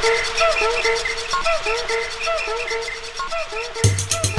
Thank you.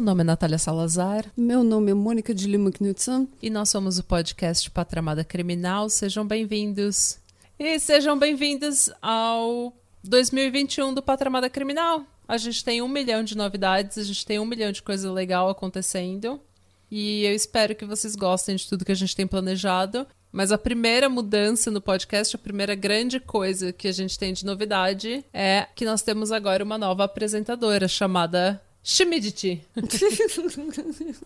Meu nome é Natália Salazar Meu nome é Mônica de Lima Knudsen. e nós somos o podcast Patramada Criminal. Sejam bem-vindos. E sejam bem-vindos ao 2021 do Patramada Criminal. A gente tem um milhão de novidades, a gente tem um milhão de coisa legal acontecendo. E eu espero que vocês gostem de tudo que a gente tem planejado. Mas a primeira mudança no podcast, a primeira grande coisa que a gente tem de novidade é que nós temos agora uma nova apresentadora chamada Shimiditi.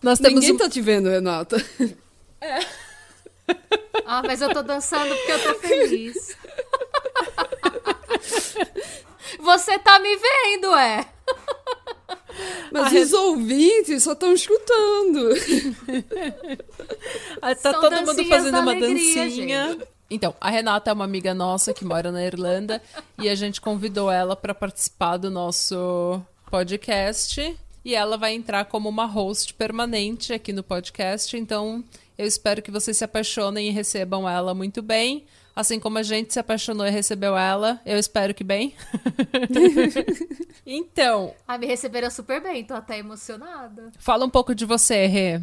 Nós temos Ninguém um- tá te vendo, Renata. Ah, mas eu tô dançando porque eu tô feliz. Você tá me vendo, é? Mas A os ouvintes só estão escutando. Ah, Tá São todo mundo fazendo da uma alegria, dancinha. Então, a Renata é uma amiga nossa que mora na Irlanda e a gente convidou ela para participar do nosso podcast e ela vai entrar como uma host permanente aqui no podcast. Então, eu espero que vocês se apaixonem e recebam ela muito bem. Assim como a gente se apaixonou e recebeu ela, eu espero que bem. então, Ah, me receberam super bem, tô até emocionada. fala um pouco de você, Rê.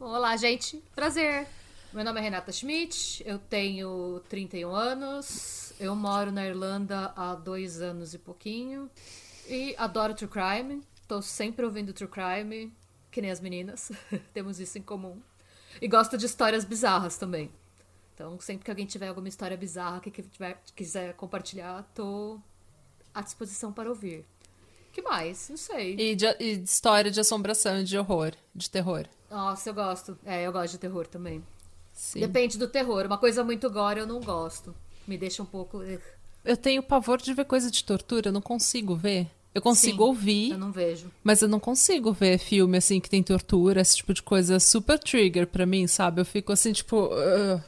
Olá, gente. Prazer. Meu nome é Renata Schmidt, eu tenho 31 anos, eu moro na Irlanda há dois anos e pouquinho e adoro true crime. Tô sempre ouvindo true crime, que nem as meninas. Temos isso em comum. E gosto de histórias bizarras também. Então, sempre que alguém tiver alguma história bizarra que tiver- quiser compartilhar, tô à disposição para ouvir. que mais? Não sei. E de, e de história de assombração e de horror, de terror. Nossa, eu gosto. É, eu gosto de terror também. Sim. Depende do terror. Uma coisa muito gore eu não gosto. Me deixa um pouco. Eu tenho pavor de ver coisa de tortura, eu não consigo ver. Eu consigo Sim, ouvir, Eu não vejo. mas eu não consigo ver filme assim que tem tortura, esse tipo de coisa super trigger pra mim, sabe? Eu fico assim, tipo. "Ugh".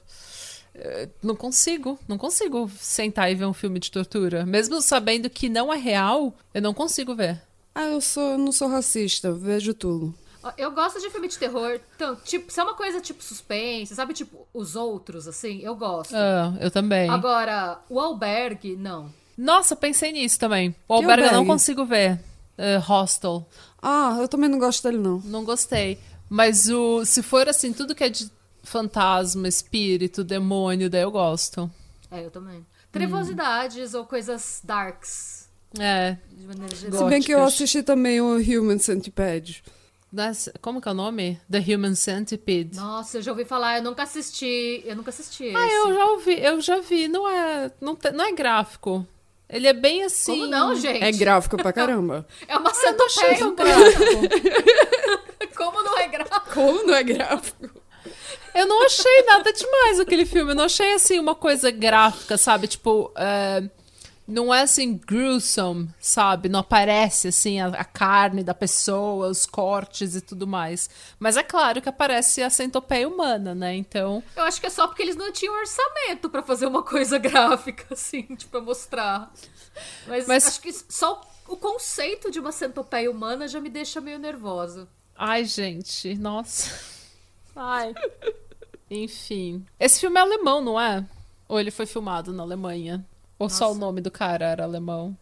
Eh, não consigo, não consigo sentar e ver um filme de tortura. Mesmo sabendo que não é real, eu não consigo ver. Ah, eu sou, não sou racista, vejo tudo. Eu gosto de filme de terror. Então, tipo, se é uma coisa tipo suspense, sabe? Tipo, os outros, assim, eu gosto. Ah, eu também. Agora, o albergue, não. Nossa, pensei nisso também. O Alberga eu não consigo ver. Eh, Hostel. Ah, eu também não gosto dele, não. Não gostei. Mas o se for assim, tudo que é de fantasma, espírito, demônio, daí eu gosto. É, eu também. Trevosidades ou coisas darks, É. de maneira Se bem que eu assisti também o Human Centipede. das- como que é o nome? The Human Centipede. Nossa, eu já ouvi falar, eu nunca assisti. Eu nunca assisti esse. Ah, eu já ouvi, eu já vi. Não é, não, te- não é gráfico. Ele é bem assim. Como não, gente? É gráfico pra caramba. É uma Eu não achei centopeia. tão gráfico. Como não é gráfico? Como não é gráfico? Eu não achei nada demais aquele filme. Eu não achei assim uma coisa gráfica, sabe? Tipo, é, não é assim gruesome, sabe? Não aparece assim a, a carne da pessoa, os cortes e tudo mais. Mas é claro que aparece a centopeia humana, né? Então, Eu acho que é só porque eles não tinham orçamento pra fazer uma coisa gráfica, assim, tipo, pra mostrar. Mas, Mas- acho que só o conceito de uma centopeia humana já me deixa meio nervosa. ai, gente, nossa. Ai. Enfim. Esse filme é alemão, não é? Ou ele foi filmado na Alemanha? Ou só o Nossa. nome do cara era alemão?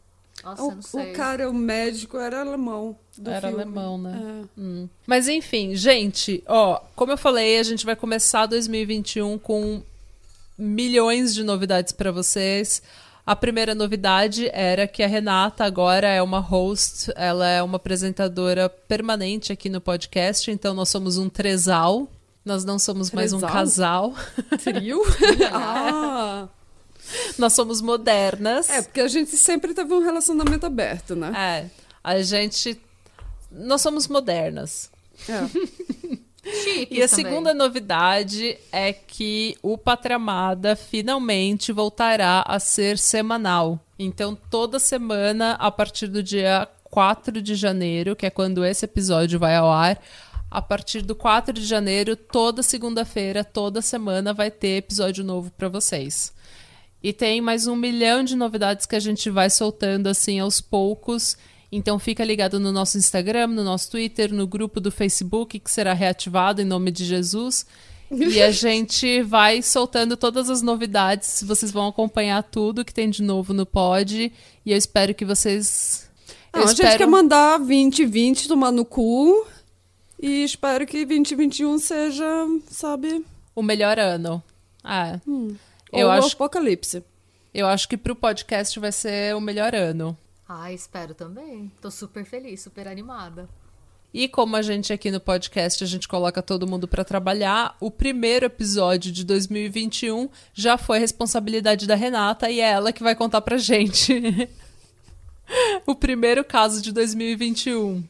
Nossa, O, não sei. o cara, o médico, era alemão. do Era filme. alemão, né? É. Hum. Mas enfim, gente, ó, como eu falei, a gente vai começar 2021 com milhões de novidades pra vocês. A primeira novidade era que a Renata agora é uma host, ela é uma apresentadora permanente aqui no podcast, então nós somos um tresal. Nós não somos mais um Tresal? casal. Trio? ah! Nós somos modernas. É, porque a gente sempre teve um relacionamento aberto, né? É, a gente. Nós somos modernas. É. Chiques E a também. segunda novidade é que o Patramada finalmente voltará a ser semanal. Então, toda semana, a partir do dia 4 de janeiro, que é quando esse episódio vai ao ar, A partir do 4 de janeiro, toda segunda-feira, toda semana vai ter episódio novo para vocês. E tem mais um milhão de novidades que a gente vai soltando assim aos poucos. Então fica ligado no nosso Instagram, no nosso Twitter, no grupo do Facebook que será reativado em nome de Jesus. E a gente vai soltando todas as novidades. Vocês vão acompanhar tudo que tem de novo no pod. E eu espero que vocês. Não, eu a espero... gente quer mandar 2020 tomar no cu. E espero que 2021 seja, sabe? O melhor ano. Ah. Hum. Eu Ou acho- o apocalipse. Eu acho que pro podcast vai ser o melhor ano. Ah, espero também. Tô super feliz, super animada. E como a gente aqui no podcast, a gente coloca todo mundo pra trabalhar, o primeiro episódio de 2021 já foi responsabilidade da Renata e é ela que vai contar pra gente. o primeiro caso de 2021.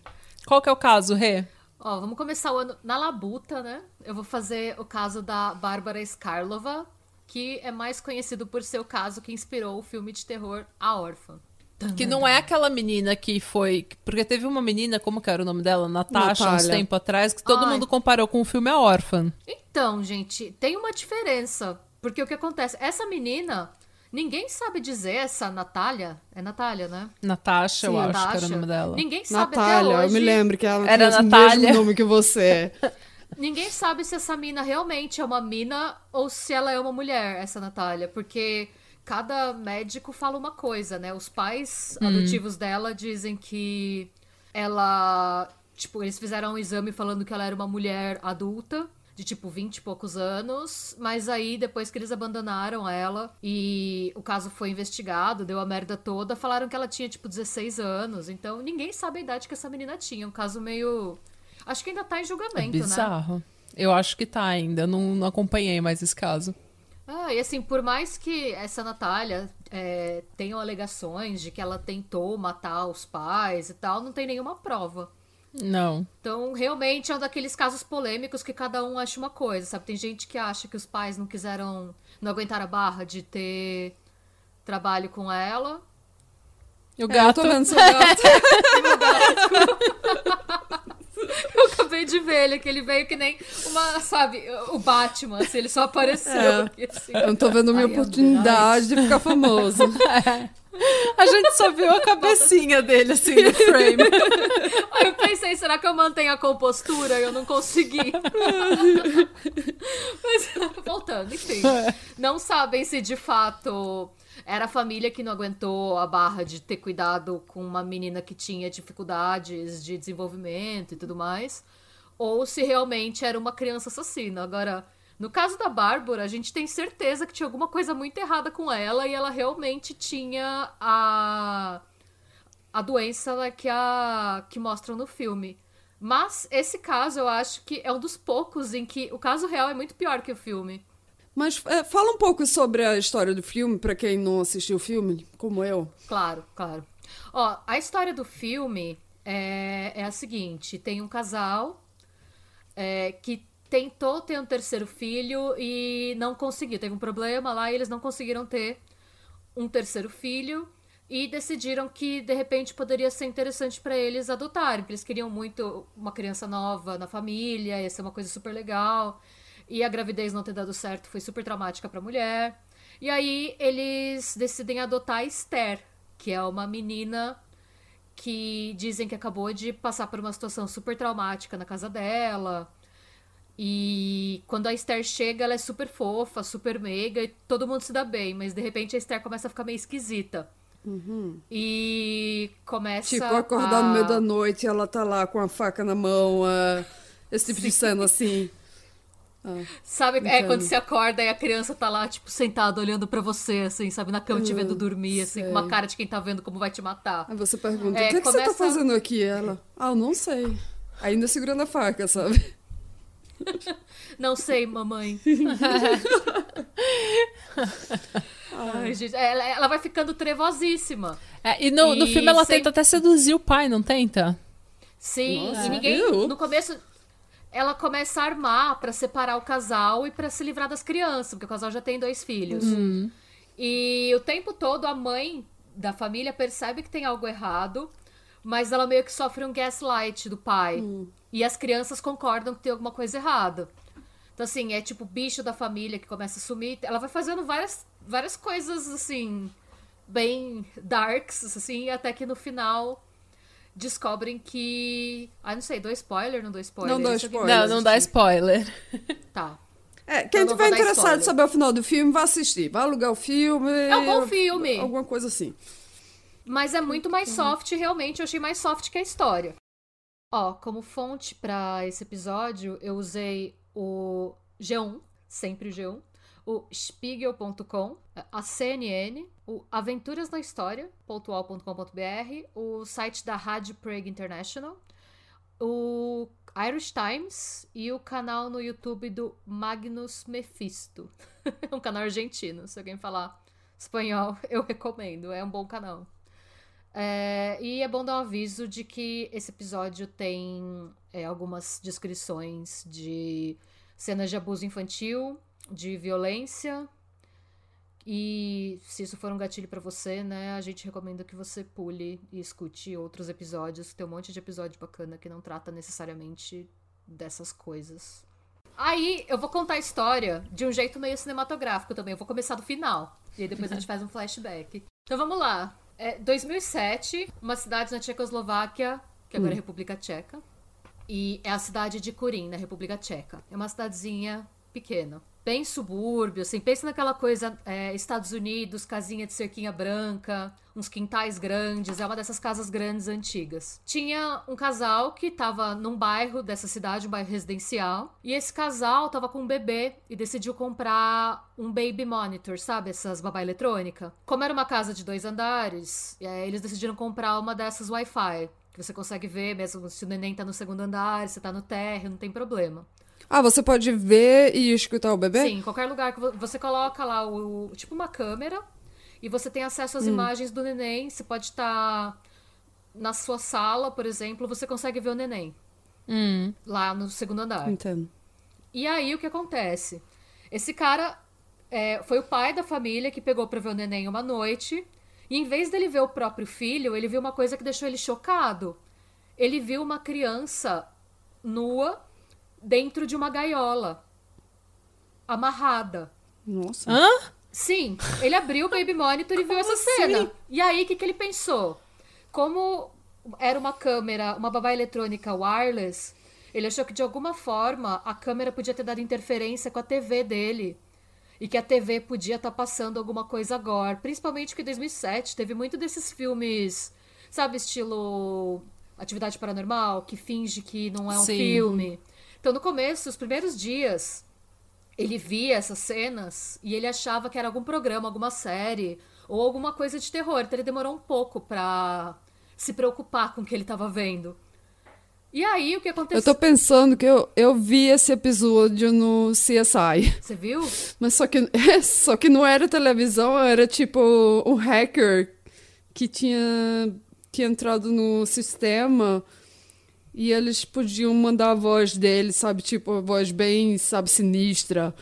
Qual que é o caso, Rê? Ó, vamos começar o ano na labuta, né? Eu vou fazer o caso da Bárbara Skarlova, que é mais conhecido por ser o caso que inspirou o filme de terror A Órfã. Que não é aquela menina que foi. Porque teve uma menina, como que era o nome dela? Natasha, uns Natália. tempo atrás, que todo Ai. mundo comparou com o filme A Órfã. Então, gente, tem uma diferença. Porque o que acontece? Essa menina, ninguém sabe dizer essa Natália. É Natália, né? Natasha, eu Sim, acho que era o Natasha. nome dela. Ninguém sabe até Natália, hoje. eu me lembro que ela Era tem o mesmo nome que você. Ninguém sabe se essa mina realmente é uma mina ou se ela é uma mulher, essa Natália, porque cada médico fala uma coisa, né? Os pais adotivos dela dizem que ela, tipo, eles fizeram um exame falando que ela era uma mulher adulta. De tipo 20 e poucos anos, mas aí depois que eles abandonaram ela e o caso foi investigado, deu a merda toda, falaram que ela tinha tipo 16 anos. Então ninguém sabe a idade que essa menina tinha. Um caso meio. Acho que ainda tá em É julgamento, né? bizarro. Eu acho que tá ainda, eu não, não acompanhei mais esse caso. Ah, e assim, por mais que essa Natália é, tenha alegações de que ela tentou matar os pais e tal, não tem nenhuma prova. Não. Então, realmente é um daqueles casos polêmicos que cada um acha uma coisa, sabe? Tem gente que acha que os pais não quiseram, não aguentaram a barra de ter trabalho com ela. E o É, eu gato. tô vendo seu gato. Eu acabei de ver ele, que ele veio que nem uma, sabe, o Batman, assim, ele só apareceu. É. aqui, assim. Eu não tô vendo minha I am the oportunidade de ficar famoso. A gente só viu a cabecinha dele assim no frame. Aí eu pensei, será que eu mantenho a compostura? Eu não consegui. Mas, voltando, enfim. Não sabem se de fato era a família que não aguentou a barra de ter cuidado com uma menina que tinha dificuldades de desenvolvimento e tudo mais. Ou se realmente era uma criança assassina. Agora, no caso da Bárbara, a gente tem certeza que tinha alguma coisa muito errada com ela e ela realmente tinha a a doença né, que, a, que mostram no filme. Mas esse caso eu acho que é um dos poucos em que o caso real é muito pior que o filme. Mas é, fala um pouco sobre a história do filme, pra quem não assistiu o filme, como eu. Claro, claro. Ó, a história do filme é, é a seguinte: tem um casal é, que tentou ter um terceiro filho e não conseguiu. Teve um problema lá e eles não conseguiram ter um terceiro filho e decidiram que de repente poderia ser interessante para eles adotarem, porque eles queriam muito uma criança nova na família, ia ser uma coisa super legal. E a gravidez não ter dado certo foi super traumática para a mulher. E aí eles decidem adotar a Esther, que é uma menina que dizem que acabou de passar por uma situação super traumática na casa dela. E quando a Esther chega, ela é super fofa, super meiga e todo mundo se dá bem, mas de repente a Esther começa a ficar meio esquisita. E começa. Tipo, acordar a... no meio da noite e ela tá lá com a faca na mão, ah, esse tipo de cena assim. Sabe, é quando você acorda e a criança tá lá, tipo, sentada olhando pra você, assim, sabe, na cama te vendo dormir, assim, com uma sei. cara de quem tá vendo como vai te matar. Aí você pergunta, É, o que, que você tá começa- fazendo aqui? Ela, ah, eu não sei. Ainda segurando a faca, sabe? Não sei, mamãe. Ai, gente, ela, ela vai ficando trevosíssima. É, e no, no E filme ela sem- tenta até seduzir o pai, não tenta? Sim, Nossa, e ninguém. viu? No começo, ela começa a armar pra separar o casal e pra se livrar das crianças, porque o casal já tem dois filhos. E o tempo todo a mãe da família percebe que tem algo errado, mas ela meio que sofre um gaslight do pai. E as crianças concordam que tem alguma coisa errada. Então, assim, é tipo bicho da família que começa a sumir. Ela vai fazendo várias, várias coisas, assim, bem darks, assim, até que no final descobrem que. Ah, não sei, dou spoiler? Não dou spoiler? Não dou aqui- spoiler. Não, não dá spoiler. Tá. É, quem Eu não tiver interessado em saber o final do filme, vai assistir. Vai alugar o filme. É um bom filme. Alguma coisa assim. Mas é muito mais soft, realmente. Eu achei mais soft que a história. Ó, como fonte pra esse episódio, eu usei o G1, sempre o G1, o Spiegel.com, a CNN, o Aventuras na História, pontual.com.br, o site da Rádio Prague International, o Irish Times e o canal no YouTube do Magnus Mephisto. É um canal argentino, se alguém falar espanhol, eu recomendo, é um bom canal. É, e é bom dar um aviso de que esse episódio tem é, algumas descrições de cenas de abuso infantil, de violência. E se isso for um gatilho pra você, né, a gente recomenda que você pule e escute outros episódios. Tem um monte de episódio bacana que não trata necessariamente dessas coisas. Aí eu vou contar a história de um jeito meio cinematográfico também. Eu vou começar do final. E aí depois a gente faz um flashback. Então vamos lá. É 2007, uma cidade na Tchecoslováquia, que agora é República Tcheca. E é a cidade de Kurin, na República Tcheca. É uma cidadezinha pequena. Bem subúrbio, assim. Pensa naquela coisa, é, Estados Unidos, casinha de cerquinha branca, uns quintais grandes. É uma dessas casas grandes antigas. Tinha um casal que tava num bairro dessa cidade, um bairro residencial. E esse casal tava com um bebê e decidiu comprar um baby monitor, sabe? Essas babá eletrônica. Como era uma casa de dois andares, é, eles decidiram comprar uma dessas Wi-Fi. Que você consegue ver mesmo se o neném tá no segundo andar, se tá no térreo, não tem problema. Ah, você pode ver e escutar o bebê? Sim, em qualquer lugar que vo- você coloca lá o, tipo uma câmera e você tem acesso às imagens do neném. Você pode estar na sua sala, por exemplo, você consegue ver o neném Hum. lá no segundo andar. Entendo. E aí o que acontece? Esse cara é, foi o pai da família que pegou pra ver o neném uma noite. E em vez dele ver o próprio filho, ele viu uma coisa que deixou ele chocado. Ele viu uma criança nua dentro de uma gaiola, amarrada. Nossa. Hã? Sim, ele abriu o Baby Monitor e viu essa cena. E aí, o que, que ele pensou? Como era uma câmera, uma babá eletrônica wireless, ele achou que de alguma forma a câmera podia ter dado interferência com a TV dele. E que a TV podia estar passando alguma coisa agora. Principalmente porque em 2007 teve muito desses filmes, sabe, estilo Atividade Paranormal, que finge que não é um Sim. filme. Então, no começo, os primeiros dias, ele via essas cenas e ele achava que era algum programa, alguma série ou alguma coisa de terror. Então ele demorou um pouco pra se preocupar com o que ele tava vendo. E aí o que Eu aconteceu? tô pensando que eu, eu vi esse episódio no CSI. Você viu? Mas só que, só que não era televisão, era tipo um hacker que tinha, tinha entrado no sistema e eles podiam mandar a voz dele, sabe? Tipo, a voz bem, sabe, sinistra.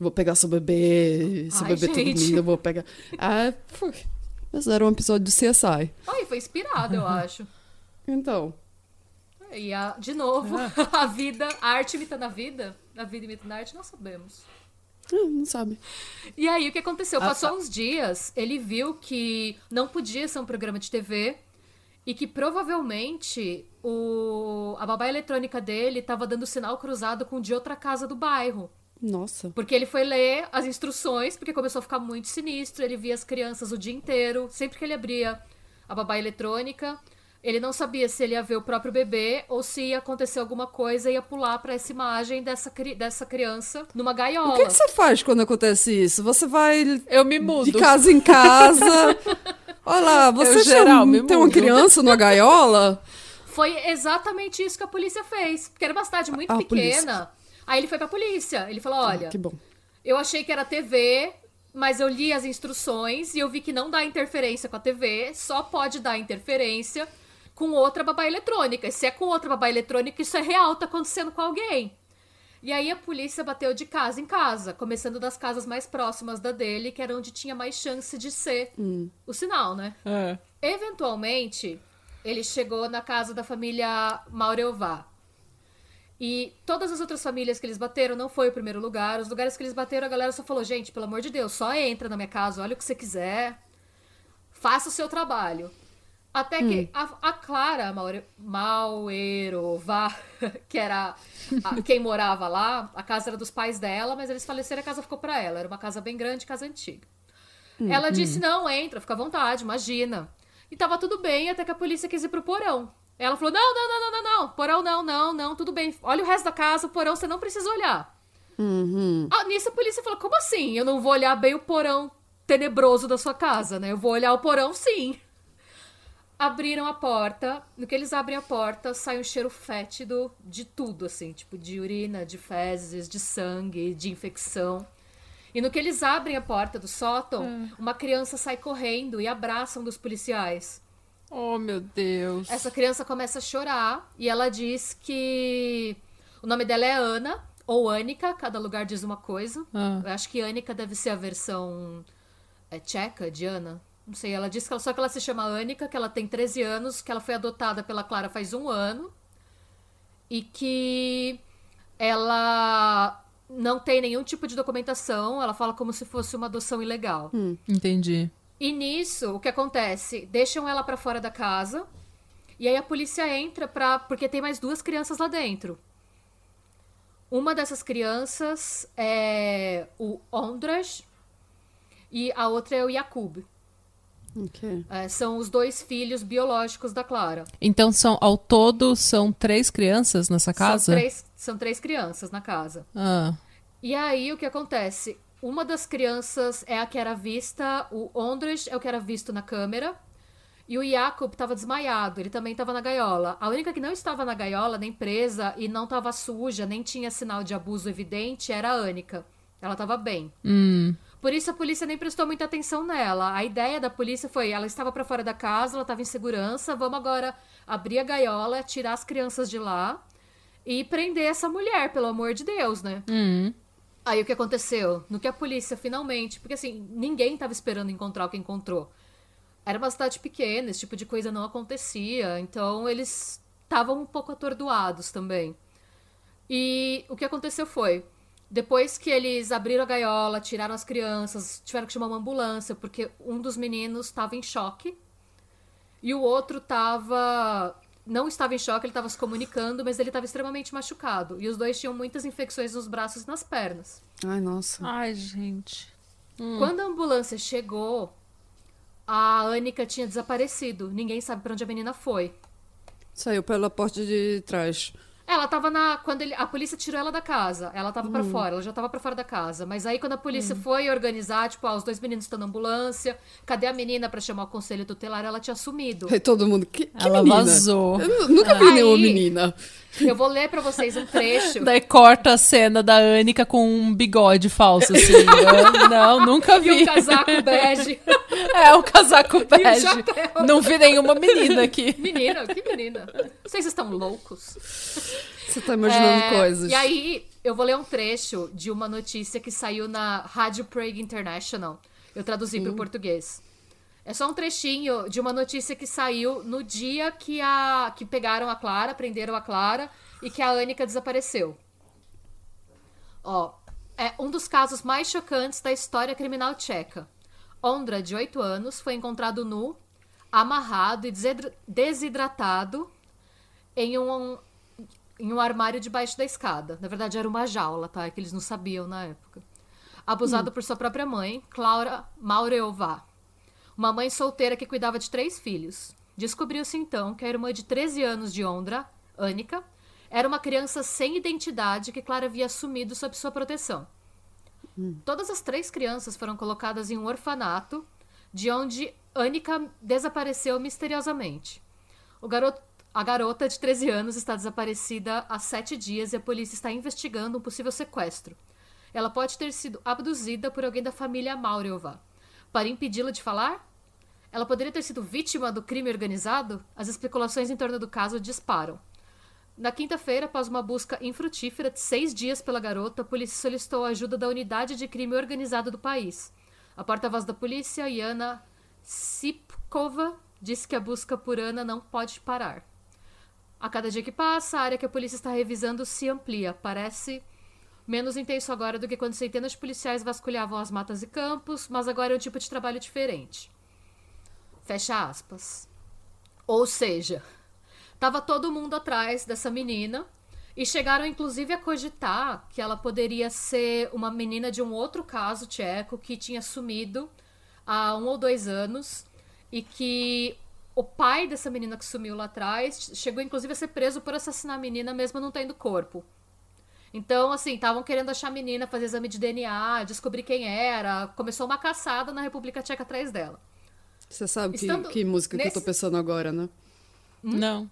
Vou pegar seu bebê, seu Ai, bebê gente. dormindo, eu vou pegar. Ah, foi. Mas era um episódio do CSI. Ai, foi inspirado, eu acho. Então, E a, de novo, a vida, a arte imitando a vida, a vida imitando a arte, não sabemos. ah, não sabe. E aí, o que aconteceu? Ah, Passou tá. uns dias, ele viu que não podia ser um programa de TV e que provavelmente o, a babá eletrônica dele estava dando sinal cruzado com o de outra casa do bairro. Nossa. Porque ele foi ler as instruções, porque começou a ficar muito sinistro. Ele via as crianças o dia inteiro. Sempre que ele abria a babá eletrônica, ele não sabia se ele ia ver o próprio bebê ou se ia acontecer alguma coisa e ia pular pra essa imagem dessa, cri- dessa criança numa gaiola. O que, que você faz quando acontece isso? Você vai Eu me mudo. de casa em casa. Olha lá, você Eu, já geral, me tem uma criança numa gaiola? Foi exatamente isso que a polícia fez. Porque era uma cidade muito Ah, a pequena. Aí ele foi pra polícia. Ele falou: olha, Que bom. eu achei que era TV, mas eu li as instruções e eu vi que não dá interferência com a TV, só pode dar interferência com outra babá eletrônica. E se é com outra babá eletrônica, isso é real, tá acontecendo com alguém. E aí a polícia bateu de casa em casa, começando das casas mais próximas da dele, que era onde tinha mais chance de ser o sinal, né? É. Eventualmente, ele chegou na casa da família Maureová. E todas as outras famílias que eles bateram não foi o primeiro lugar. Os lugares que eles bateram, a galera só falou: gente, pelo amor de Deus, só entra na minha casa, olha o que você quiser, faça o seu trabalho. Até que a, a Clara Maure- que era a- quem morava lá, a casa era dos pais dela, mas eles faleceram e a casa ficou pra ela. Era uma casa bem grande, casa antiga. Ela disse: não, entra, fica à vontade, imagina. E tava tudo bem até que a polícia quis ir pro porão. Ela falou: não, não, não, não, não, não, porão não, não, não, tudo bem. Olha o resto da casa, o porão você não precisa olhar. Uhum. Ah, nisso a polícia falou: como assim? Eu não vou olhar bem o porão tenebroso da sua casa, né? Eu vou olhar o porão sim. Abriram a porta. No que eles abrem a porta, sai um cheiro fétido de tudo, assim, tipo de urina, de fezes, de sangue, de infecção. E no que eles abrem a porta do sótão, uma criança sai correndo e abraça um dos policiais. Oh, meu Deus. Essa criança começa a chorar e ela diz que o nome dela é Ana ou Anica, cada lugar diz uma coisa. Ah. Eu acho que Anica deve ser a versão é, tcheca de Ana. Não sei, ela diz que ela, só que ela se chama Anica, que ela tem 13 anos, que ela foi adotada pela Clara faz um ano e que ela não tem nenhum tipo de documentação, ela fala como se fosse uma adoção ilegal. Entendi. E nisso, o que acontece? Deixam ela pra fora da casa. E aí a polícia entra pra. Porque tem mais duas crianças lá dentro. Uma dessas crianças é o Ondras e a outra é o Yakub. Ok. É, são os dois filhos biológicos da Clara. Então, são, ao todo, são três crianças nessa casa? São três, são três crianças na casa. Ah, E aí o que acontece? Uma das crianças é a que era vista, o Ondras é o que era visto na câmera. E o Jacob estava desmaiado, ele também estava na gaiola. A única que não estava na gaiola, nem presa, e não estava suja, nem tinha sinal de abuso evidente, era a Anica. Ela estava bem. hum, Por isso a polícia nem prestou muita atenção nela. A ideia da polícia foi: ela estava para fora da casa, ela estava em segurança, vamos agora abrir a gaiola, tirar as crianças de lá e prender essa mulher, pelo amor de Deus, né? hum. Aí o que aconteceu? No que a polícia finalmente. Porque assim, ninguém tava esperando encontrar o que encontrou. Era uma cidade pequena, esse tipo de coisa não acontecia. Então eles estavam um pouco atordoados também. E o que aconteceu foi. Depois que eles abriram a gaiola, tiraram as crianças, tiveram que chamar uma ambulância, porque um dos meninos estava em choque. E o outro estava. Não estava em choque, ele estava se comunicando, mas ele estava extremamente machucado. E os dois tinham muitas infecções nos braços e nas pernas. Ai, nossa. Ai, gente. Quando a ambulância chegou, a Anica tinha desaparecido. Ninguém sabe pra onde a menina foi. Saiu pela porta de trás. Ela tava na. Quando ele- a polícia tirou ela da casa, ela tava pra fora, ela já tava pra fora da casa. Mas aí, quando a polícia foi organizar, tipo, ah, os dois meninos estão na ambulância, cadê a menina pra chamar o conselho tutelar? Ela tinha sumido. Aí todo mundo. Que, que Ela menina? vazou. Eu nu- nunca vi Aí- nenhuma menina. Eu vou ler pra vocês um trecho. Daí corta a cena da Anica com um bigode falso, assim. Eu- não, nunca E vi. um casaco bege. É, um casaco bege. Não vi nenhuma menina aqui. Menina, que menina? Vocês estão loucos? Você tá imaginando É, coisas. E aí, eu vou ler um trecho de uma notícia que saiu na Rádio Prague International. Eu traduzi para o português. É só um trechinho de uma notícia que saiu no dia que, a, que pegaram a Clara, prenderam a Clara e que a Anica desapareceu. Ó, é um dos casos mais chocantes da história criminal tcheca. Ondra, de 8 anos, foi encontrado nu, amarrado e desidra- desidratado em um, em um armário debaixo da escada. Na verdade, era uma jaula, tá? É que eles não sabiam na época. Abusado por sua própria mãe, Clara Maureová. Uma mãe solteira que cuidava de três filhos. Descobriu-se então que a irmã de 13 anos de Ondra, Anica, era uma criança sem identidade que Clara havia assumido sob sua proteção. Todas as três crianças foram colocadas em um orfanato, de onde Anica desapareceu misteriosamente. O garoto, a garota de 13 anos está desaparecida há sete dias e a polícia está investigando um possível sequestro. Ela pode ter sido abduzida por alguém da família Maureova. Para impedi-la de falar? Ela poderia ter sido vítima do crime organizado? As especulações em torno do caso disparam. Na quinta-feira, após uma busca infrutífera de seis dias pela garota, a polícia solicitou a ajuda da unidade de crime organizado do país. A porta-voz da polícia, Yana Sipkova, disse que a busca por Ana não pode parar. A cada dia que passa, a área que a polícia está revisando se amplia. Parece menos intenso agora do que quando centenas de policiais vasculhavam as matas e campos, mas agora é um tipo de trabalho diferente. Fecha aspas. Ou seja, tava todo mundo atrás dessa menina e chegaram inclusive a cogitar que ela poderia ser uma menina de um outro caso tcheco que tinha sumido há um ou dois anos e que o pai dessa menina que sumiu lá atrás chegou inclusive a ser preso por assassinar a menina mesmo não tendo corpo. Então, assim, estavam querendo achar a menina, fazer exame de DNA, descobrir quem era. Começou uma caçada na República Tcheca atrás dela. Você sabe que, Estando que música que eu nesse- tô pensando agora, né? Não.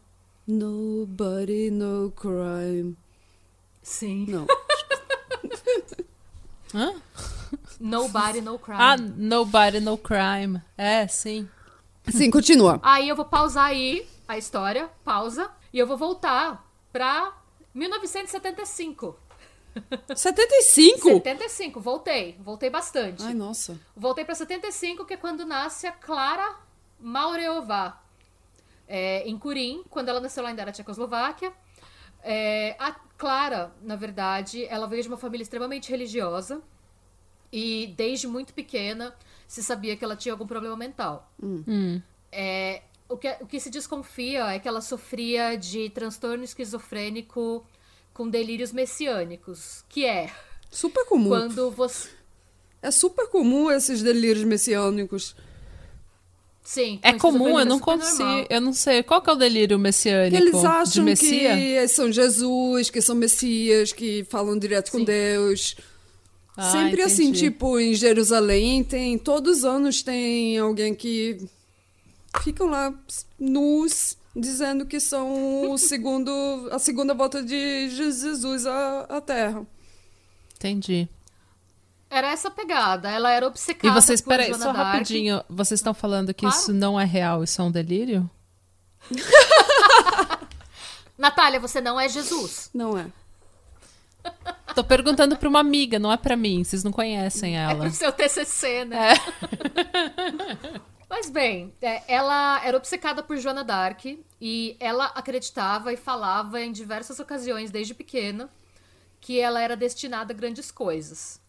Nobody, no crime. Sim. Não. Hã? Nobody, no crime. Ah, Nobody, No Crime. É, sim. Sim, continua. Aí eu vou pausar aí a história, pausa, e eu vou voltar pra 1975. 75? 75, voltei, voltei bastante. Ai, nossa. Voltei pra 75, que é quando nasce a Clara Maureová. É, em Curim, quando ela nasceu lá ainda era Tchecoslováquia. É, a Clara, na verdade, ela veio de uma família extremamente religiosa. E desde muito pequena se sabia que ela tinha algum problema mental. É, o, que, o que se desconfia é que ela sofria de transtorno esquizofrênico com delírios messiânicos, que é Super comum. quando você. É super comum esses delírios messiânicos. Sim, É com comum, eu esquizofrenia não consigo. normal. Eu não sei. Qual que é o delírio messiânico? Que eles de acham Messia? que são Jesus, que são Messias, que falam direto com Sim. Deus. Ah, Sempre assim, entendi. tipo, em Jerusalém, tem. Todos os anos tem alguém que ficam lá nus, dizendo que são o segundo, a segunda volta de Jesus à, à Terra. Entendi. Era essa pegada. Ela era E obcecada vocês, por peraí, só d'Arc. rapidinho. Vocês estão falando que Claro. isso não é real, isso é um delírio? Natália, você não é Jesus. Não é? Tô perguntando pra uma amiga, não é pra mim. Vocês não conhecem É ela. pro seu TCC, né? É. Mas bem, é, ela era obcecada por Joana d'Arc e ela acreditava e falava em diversas ocasiões desde pequena que ela era destinada a grandes coisas.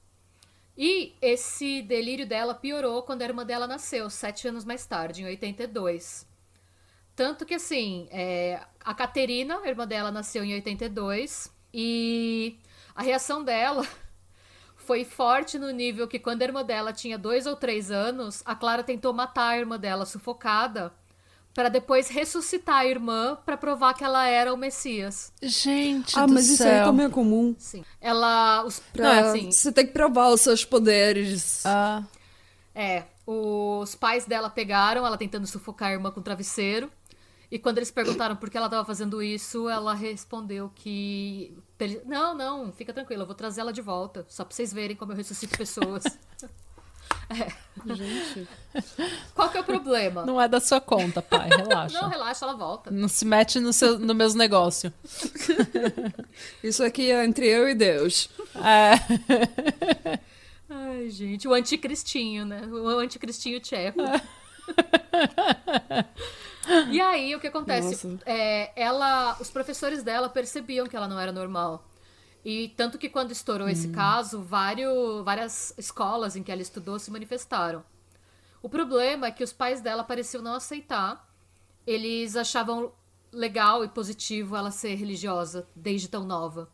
E esse delírio dela piorou quando a irmã dela nasceu, sete anos mais tarde, em 82. Tanto que, assim, é, a Caterina, a irmã dela, nasceu em 82 e a reação dela foi forte no nível que quando a irmã dela tinha dois ou três anos, a Clara tentou matar a irmã dela sufocada para depois ressuscitar a irmã para provar que ela era o Messias. Gente Ah, do mas isso aí céu. também é comum. Sim. Ela. Os, Pra, assim, Você tem que provar os seus poderes. Ah, É, os pais dela pegaram ela tentando sufocar a irmã com travesseiro. E quando eles perguntaram por que ela estava fazendo isso, ela respondeu que. Não, não, fica tranquila, eu vou trazer ela de volta. Só pra vocês verem como eu ressuscito pessoas. Gente. Qual que é o problema? não é da sua conta, pai. Relaxa. Não, Não, relaxa, ela volta. se mete no, seu, no meus negócios. Isso aqui é entre eu e Deus. É. Ai, gente, o anticristinho, né? O anticristinho tcheco. E aí, o que acontece? É, ela, os professores dela percebiam que ela não era normal. E tanto que quando estourou esse caso, vários, várias escolas em que ela estudou se manifestaram. O problema é que os pais dela pareciam não aceitar. Eles achavam legal e positivo ela ser religiosa desde tão nova.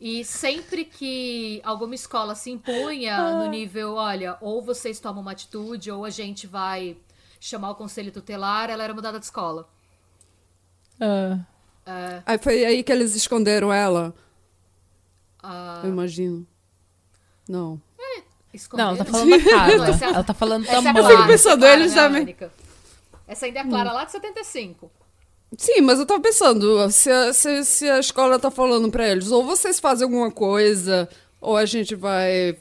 E sempre que alguma escola se impunha no nível, olha, ou vocês tomam uma atitude, ou a gente vai chamar o conselho tutelar, ela era mudada de escola. Ah. Aí foi aí que eles esconderam ela, Ah, eu imagino. Não. esconderam? Não, ela tá falando da Carla. Não, essa é a- Ela tá falando da é mãe. Clara, fico pensando, essa é eles né, também- Érica? Essa ainda é Clara lá de 75. Sim, mas eu tava pensando, se a, se, se a escola tá falando pra eles, ou vocês fazem alguma coisa, ou a gente vai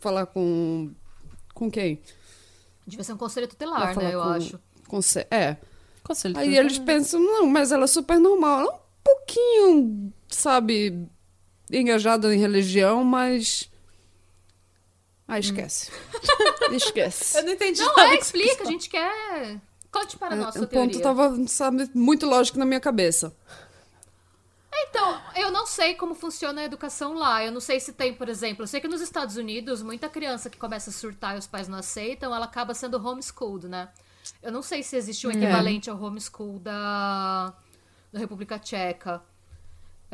falar com. Com quem? Devia ser um conselho tutelar, né? Eu com- acho. Com ce- é. Conselho Aí tutelar. eles pensam, não, mas ela é super normal. Ela é um pouquinho, sabe, engajada em religião, mas. Ah, esquece. esquece. Eu não entendi Não, nada é, que você explica, a gente quer. Conte para nós É, sua o ponto teoria. tava, sabe, muito lógico na minha cabeça. Então, eu não sei como funciona a educação lá. Eu não sei se tem, por exemplo, eu sei que nos Estados Unidos, muita criança que começa a surtar e os pais não aceitam, ela acaba sendo homeschooled, né? Eu não sei se existe um equivalente ao homeschool da, da República Tcheca.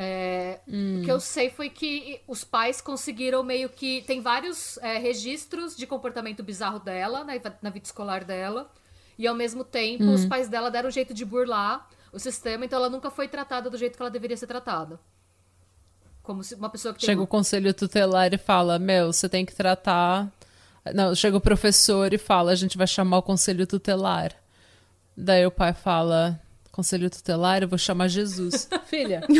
É, O que eu sei foi que os pais conseguiram meio que. Tem vários é, registros de comportamento bizarro dela, na, na vida escolar dela. E ao mesmo tempo, os pais dela deram um jeito de burlar o sistema, então ela nunca foi tratada do jeito que ela deveria ser tratada. Como se uma pessoa que tem. Chega o conselho tutelar e fala: Meu, você tem que tratar. Não, chega o professor e fala: A gente vai chamar o conselho tutelar. Daí o pai fala: Conselho tutelar, eu vou chamar Jesus. Filha.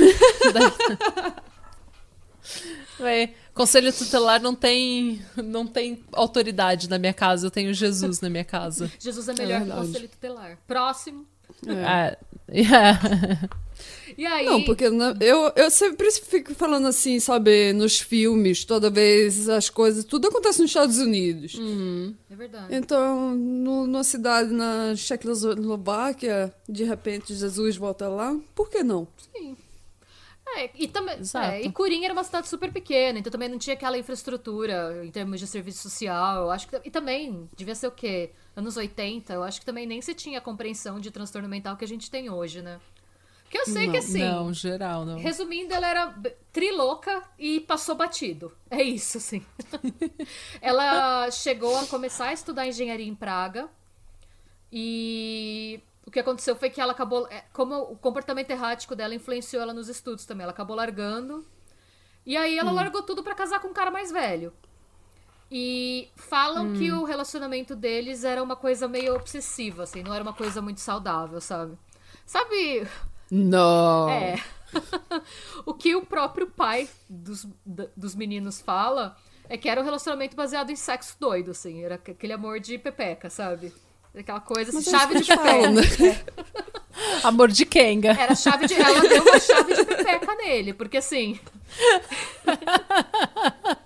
Daí, conselho tutelar não tem, não tem autoridade na minha casa, eu tenho Jesus na minha casa. Jesus é melhor que o conselho tutelar. Próximo. É, yeah. E aí. Não, porque eu, eu sempre fico falando assim, sabe, nos filmes, toda vez as coisas, tudo acontece nos Estados Unidos. É verdade. Então, no, numa cidade na Checoslováquia, de repente Jesus volta lá, por que não? Sim. É, e também. É, e Corinha era uma cidade super pequena, então também não tinha aquela infraestrutura em termos de serviço social. Acho que, e também, devia ser o quê? Anos 80, eu acho que também nem se tinha a compreensão de transtorno mental que a gente tem hoje, né? Porque eu sei Não, que assim. Não, geral, não. Resumindo, ela era trilouca e passou batido. É isso, assim. ela chegou a começar a estudar engenharia em Praga. E o que aconteceu foi que ela acabou. é, Como o comportamento errático dela influenciou ela nos estudos também. Ela acabou largando. E aí ela largou tudo pra casar com um cara mais velho. E falam que o relacionamento deles era uma coisa meio obsessiva, assim, não era uma coisa muito saudável, sabe? Sabe, Não. é. o que o próprio pai dos, dos meninos fala é que era um relacionamento baseado em sexo doido, assim. Era aquele amor de pepeca, sabe? Aquela coisa, assim, é chave de pepeca. né? Amor de Kenga. Era chave de. Ela deu uma chave de pepeca nele, porque assim.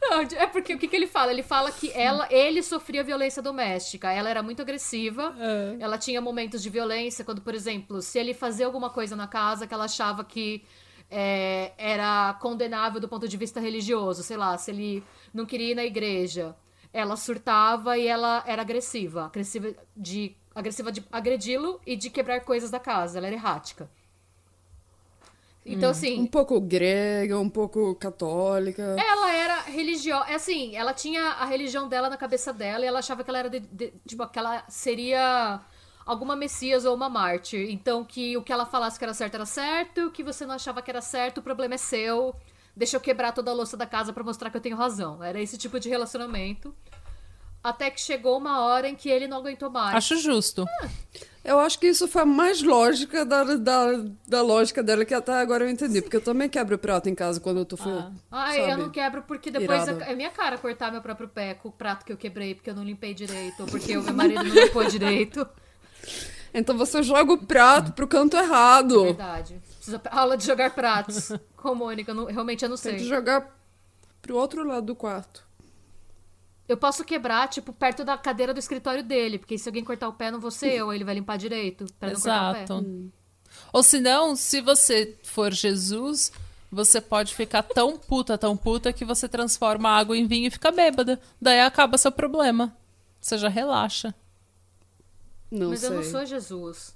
Não, é porque o que, que ele fala? Ele fala que ela, ele sofria violência doméstica. Ela era muito agressiva. Ela tinha momentos de violência quando, por exemplo, se ele fazia alguma coisa na casa que ela achava que é, era condenável do ponto de vista religioso, sei lá, se ele não queria ir na igreja, ela surtava e ela era agressiva, agressiva de agressiva de agredi-lo e de quebrar coisas da casa. Ela era errática. Então, assim, Um pouco grega, um pouco católica. ela era religiosa. É assim, ela tinha a religião dela na cabeça dela e ela achava que ela era de, de- tipo, que ela seria alguma messias ou uma mártir. Então, que o que ela falasse que era certo era certo, o que você não achava que era certo, o problema é seu. Deixa eu quebrar toda a louça da casa pra mostrar que eu tenho razão. Era esse tipo de relacionamento. Até que chegou uma hora em que ele não aguentou mais. Acho justo. Eu acho que isso foi a mais lógica da, da, da lógica dela, que até agora eu entendi. Porque eu também quebro prato em casa quando eu tô fora. Ai, eu sabe? não quebro porque depois é é minha cara cortar meu próprio pé com o prato que eu quebrei porque eu não limpei direito, ou porque o meu marido não limpou direito. Então você joga o prato pro canto errado. Verdade. Precisa aula de jogar pratos. Com Mônica, eu não- realmente eu não Tem que sei. jogar pro outro lado do quarto. Eu posso quebrar, tipo, perto da cadeira do escritório dele, porque se alguém cortar o pé, não vou ser eu, ele vai limpar direito. Pra não cortar o pé. Exato. Ou se não, se você for Jesus, você pode ficar tão puta, tão puta, que você transforma a água em vinho e fica bêbada. Daí acaba seu problema. Você já relaxa. Não Mas sei. eu não sou Jesus.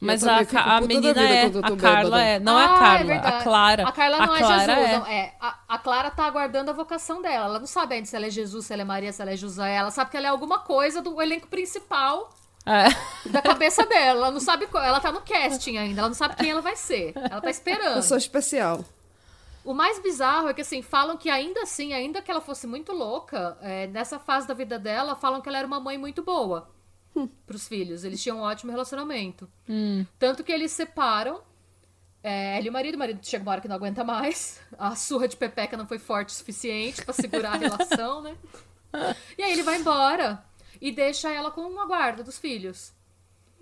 Mas a, a menina vida é. A Carla é. Não é Ah, a Carla, verdade. a Clara. A Carla não é Clara Jesus. é. Não, é. A, a Clara tá aguardando a vocação dela. Ela não sabe ainda se ela é Jesus, se ela é Maria, se ela é José. Ela sabe que ela é alguma coisa do elenco principal É. da cabeça dela. Ela não sabe qual. Ela tá no casting ainda. Ela não sabe quem ela vai ser. Ela tá esperando. Eu sou especial. O mais bizarro é que, assim, falam que ainda assim, ainda que ela fosse muito louca, é, nessa fase da vida dela, falam que ela era uma mãe muito boa pros filhos. Eles tinham um ótimo relacionamento. Tanto que eles separam. É, ela e o marido, o marido chega uma hora que não aguenta mais. A surra de pepeca não foi forte o suficiente pra segurar a relação, né? E aí ele vai embora e deixa ela com a guarda dos filhos.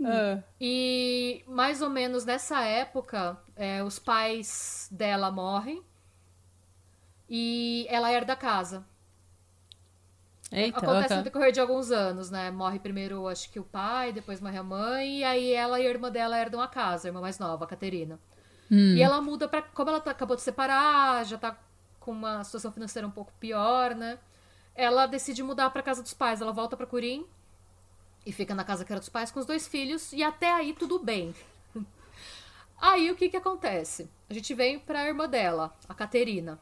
É. E mais ou menos nessa época, é, os pais dela morrem e ela herda a casa. Eita, Acontece ok. no decorrer de alguns anos, né? Morre primeiro, acho que o pai, depois morre a mãe, e aí ela e a irmã dela herdam a casa, a irmã mais nova, a Caterina. E ela muda pra. Como ela tá- acabou de separar, já tá com uma situação financeira um pouco pior, né? Ela decide mudar pra casa dos pais. Ela volta pra Curim e fica na casa que era dos pais com os dois filhos, e até aí tudo bem. Aí o que que acontece? A gente vem pra irmã dela, a Caterina.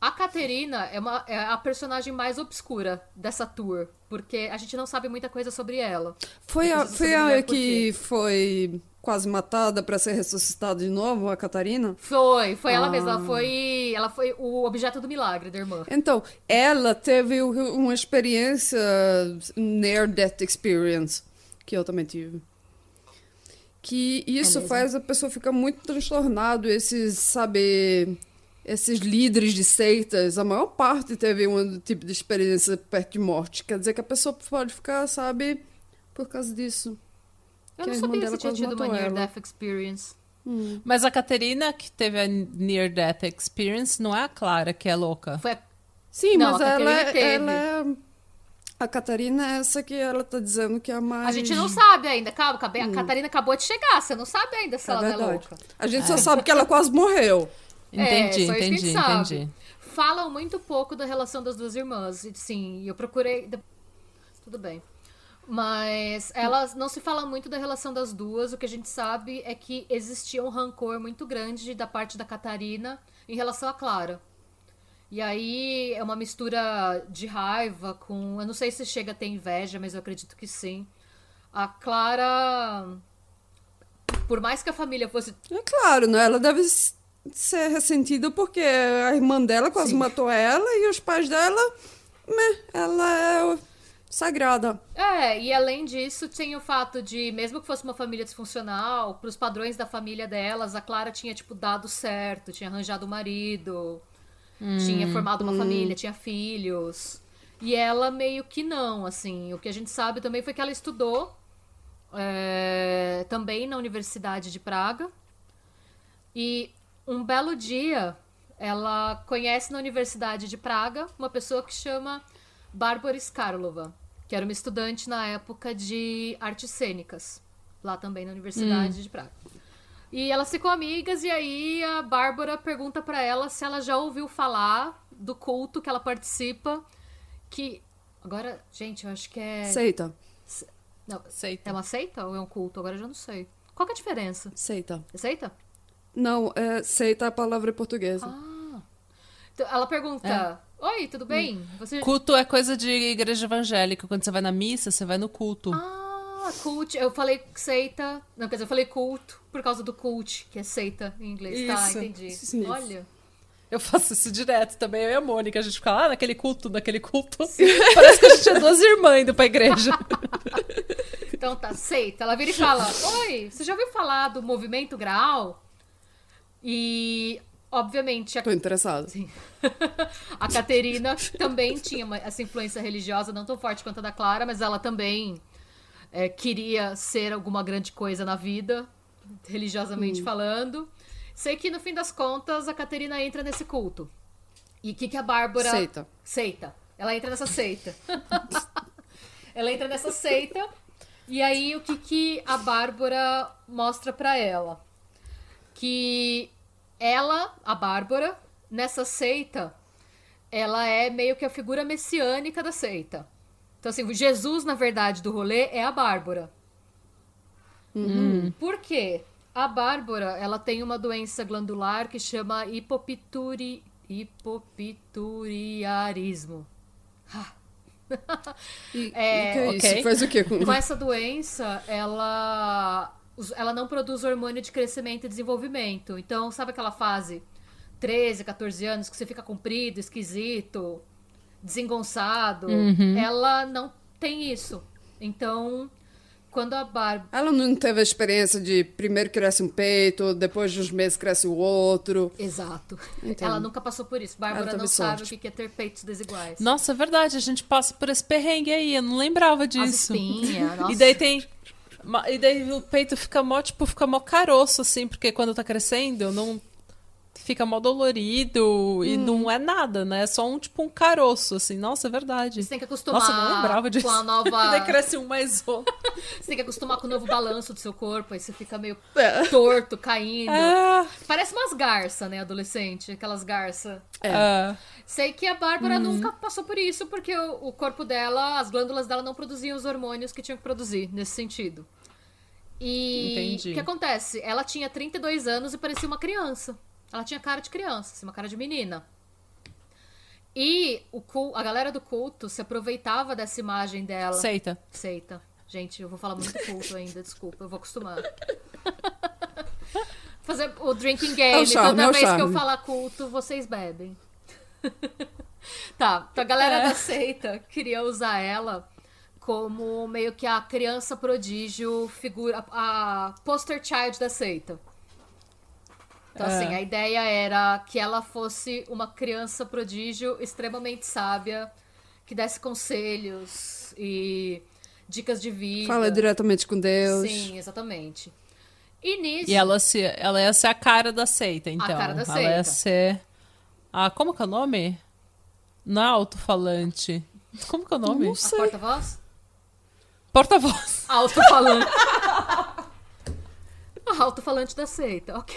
A Caterina é, uma, é a personagem mais obscura dessa tour, porque a gente não sabe muita coisa sobre ela. Foi a, foi saber a que foi quase matada para ser ressuscitada de novo, a Catarina? Foi, foi ela Ah. mesma. Ela foi, ela foi o objeto do milagre da irmã. Então, ela teve uma experiência near death experience, que eu também tive. Que isso mesmo? faz a pessoa ficar muito transtornado, esses, sabe, esses líderes de seitas, a maior parte teve um tipo de experiência perto de morte. Quer dizer que a pessoa pode ficar, sabe, por causa disso. Eu Que não sabia dela se tinha tido uma matou Near ela. Death Experience. Mas a Caterina, que teve a Near Death Experience, não é a Clara que é louca. Foi a- Sim, Não, mas a ela, Catarina teve. ela é... A Catarina é essa que ela tá dizendo que é a mais... A gente não sabe ainda. Calma, a Catarina acabou de chegar. Você não sabe ainda se É ela não é verdade. louca. A gente só sabe que ela quase morreu. Entendi, é, só isso que a gente entendi, sabe. entendi. Falam muito pouco da relação das duas irmãs. E, Sim, eu procurei. Tudo bem. Mas elas não se fala muito da relação das duas. O que a gente sabe é que existia um rancor muito grande da parte da Catarina em relação à Clara. E aí é uma mistura de raiva com. Eu não sei se chega a ter inveja, mas eu acredito que sim. A Clara. Por mais que a família fosse É claro, né? Ela deve ser ressentida porque a irmã dela quase Sim. matou ela e os pais dela, meh, ela é sagrada. É, e além disso, tem o fato de, mesmo que fosse uma família disfuncional, pros padrões da família delas, a Clara tinha, tipo, dado certo, tinha arranjado um marido, tinha formado uma família, tinha filhos. E ela meio que não, assim. O que a gente sabe também foi que ela estudou é, também na Universidade de Praga. E um belo dia, ela conhece na Universidade de Praga uma pessoa que chama Bárbara Skarlova, que era uma estudante na época de artes cênicas, lá também na Universidade de Praga. E elas ficam amigas e aí a Bárbara pergunta pra ela se ela já ouviu falar do culto que ela participa, que agora, gente, eu acho que é Seita, não, Seita. é uma seita ou é um culto? Agora eu já não sei. Qual que é a diferença? seita. É seita? Não, é, seita é a palavra portuguesa. Ah. Então, ela pergunta: Oi, tudo bem? Você. Culto é coisa de igreja evangélica. Quando você vai na missa, você vai no culto. Ah, cult. Eu falei seita. Não, quer dizer, eu falei culto por causa do cult, que é seita em inglês. Tá, Isso. entendi. Sim. Olha. Eu faço isso direto também, eu e a Mônica. A gente fica lá naquele culto, naquele culto. Parece que a gente é duas irmãs indo pra igreja. Então tá, seita. Ela vira e fala: Oi, você já ouviu falar do movimento Graal? E, obviamente, a Tô interessada. Sim. a Caterina também tinha uma- essa influência religiosa, não tão forte quanto a da Clara, mas ela também é, queria ser alguma grande coisa na vida, religiosamente falando. Sei que no fim das contas a Caterina entra nesse culto. E o que, que a Bárbara. Seita. Seita. Ela entra nessa seita. ela entra nessa seita. E aí o que, que a Bárbara mostra pra ela? Que ela, a Bárbara, nessa seita, ela é meio que a figura messiânica da seita. Então, assim, o Jesus, na verdade, do rolê é a Bárbara. Por quê? A Bárbara, ela tem uma doença glandular que chama hipopituri... hipopituriarismo. E, É, o que é ok. isso? Faz o quê? Com... Com essa doença, ela, ela não produz hormônio de crescimento e desenvolvimento. Então, sabe aquela fase 13, 14 anos que você fica comprido, esquisito, desengonçado? Ela não tem isso. Então, quando a Bárbara. Ela não teve a experiência de primeiro cresce um peito, depois de uns meses cresce o outro. Exato. Entendo. Ela nunca passou por isso. Bárbara não sabe sorte. o que é ter peitos desiguais. Nossa, é verdade, a gente passa por esse perrengue aí, eu não lembrava As disso. espinhas, nossa. E daí tem. E daí o peito fica mó, tipo, fica mó caroço, assim, porque quando tá crescendo, não. Fica mó dolorido e não é nada, né? É só um tipo um caroço, assim. Nossa, é verdade. Você tem que acostumar Nossa, não lembrava disso. com a nova. Daí cresce um mais outro. Você tem que acostumar com o novo balanço do seu corpo, aí você fica meio É. torto, caindo. Ah, Parece umas garças, né, adolescente? Aquelas garças. ah. Sei que a Bárbara nunca passou por isso, porque o, o corpo dela, as glândulas dela não produziam os hormônios que tinham que produzir, nesse sentido. E Entendi. o que acontece? Ela tinha 32 anos e parecia uma criança. Ela tinha cara de criança, assim, uma cara de menina. E o cul- a galera do culto se aproveitava dessa imagem dela. Aceita. Seita. Gente, eu vou falar muito culto ainda, desculpa, eu vou acostumar. Fazer o drinking game. É o charme, Toda é vez que eu charme. falar culto, vocês bebem. tá, então a galera É. da seita queria usar ela como meio que a criança prodígio, figura, a poster child da seita. Então, É. assim, a ideia era que ela fosse uma criança prodígio extremamente sábia, que desse conselhos e dicas de vida. Fala diretamente com Deus. Sim, exatamente. E nisso. E ela, se, ela ia ser a cara da seita, então. cara da Ela ia seita. ser. Ah, como que é o nome? Não é alto-falante. Como que é o nome? Não A sei. porta-voz? Porta-voz. Alto-falante. A Alto-falante da seita, ok.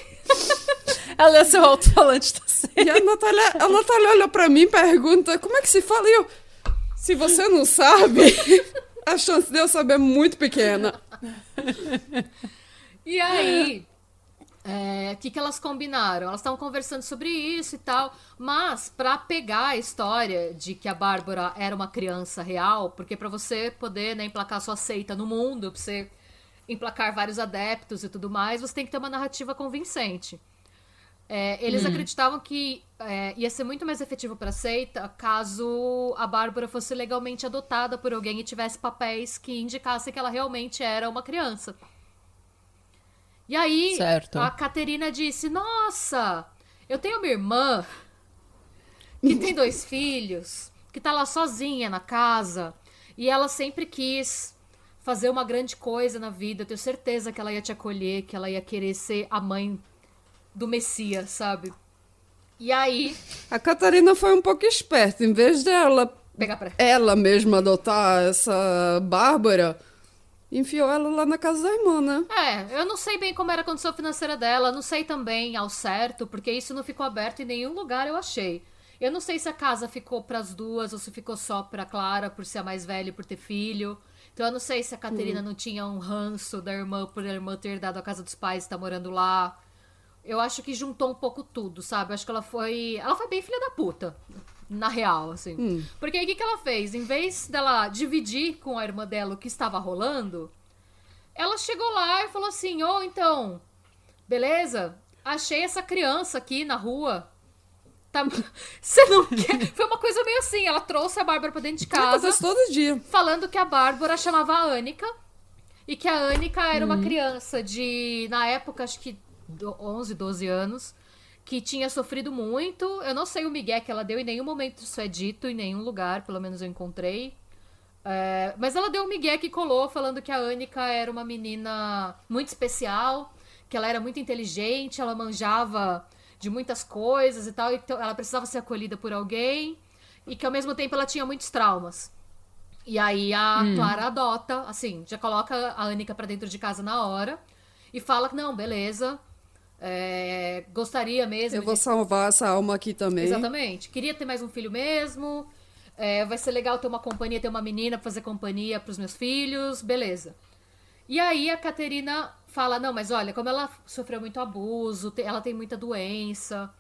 Ela ser o alto-falante da seita. E a Natália, a Natália olha pra mim e pergunta, como é que se fala? E eu, se você não sabe, a chance de eu saber é muito pequena. E aí, é, o que, que elas combinaram? Elas estavam conversando sobre isso e tal, mas pra pegar a história de que a Bárbara era uma criança real, porque pra você poder né, emplacar sua seita no mundo, pra você emplacar vários adeptos e tudo mais, você tem que ter uma narrativa convincente. É, eles acreditavam que é, ia ser muito mais efetivo pra seita caso a Bárbara fosse legalmente adotada por alguém e tivesse papéis que indicassem que ela realmente era uma criança. E aí, Certo. a Caterina disse: Nossa, eu tenho uma irmã que tem dois filhos, que tá lá sozinha na casa, e ela sempre quis fazer uma grande coisa na vida. Eu tenho certeza que ela ia te acolher, que ela ia querer ser a mãe do Messias, sabe? E aí, A Catarina foi um pouco esperta. Em vez dela, pegar pra. ela mesma adotar essa Bárbara, enfiou ela lá na casa da irmã, né? É, eu não sei bem como era a condição financeira dela, não sei também ao certo, porque isso não ficou aberto em nenhum lugar, eu achei. Eu não sei se a casa ficou pras duas ou se ficou só pra Clara por ser a mais velha e por ter filho. Então eu não sei se a Caterina não tinha um ranço da irmã por a irmã ter dado a casa dos pais e estar morando lá. Eu acho que juntou um pouco tudo, sabe? Eu acho que ela foi. Ela foi bem filha da puta. Na real, assim. Porque aí o que, que ela fez? Em vez dela dividir com a irmã dela o que estava rolando, ela chegou lá e falou assim: Ô, então, beleza? Achei essa criança aqui na rua. Tá... Você não quer? Foi uma coisa meio assim. Ela trouxe a Bárbara pra dentro de casa acontece todo dia. falando que a Bárbara chamava a Anica e que a Anica era uma criança de, na época, acho que do- 11, 12 anos, que tinha sofrido muito. Eu não sei o migué que ela deu, em nenhum momento isso é dito, em nenhum lugar, pelo menos eu encontrei. É, mas ela deu um migué que colou, falando que a Anica era uma menina muito especial, que ela era muito inteligente, ela manjava de muitas coisas e tal, então ela precisava ser acolhida por alguém, e que ao mesmo tempo ela tinha muitos traumas. E aí a Clara adota, assim, já coloca a Anica pra dentro de casa na hora e fala que não, beleza. é, gostaria mesmo. Eu de- vou salvar essa alma aqui também. Exatamente. Queria ter mais um filho mesmo. é, vai ser legal ter uma companhia, ter uma menina pra fazer companhia pros meus filhos. Beleza. E aí a Caterina fala: Não, mas olha, como ela sofreu muito abuso, ela tem muita doença.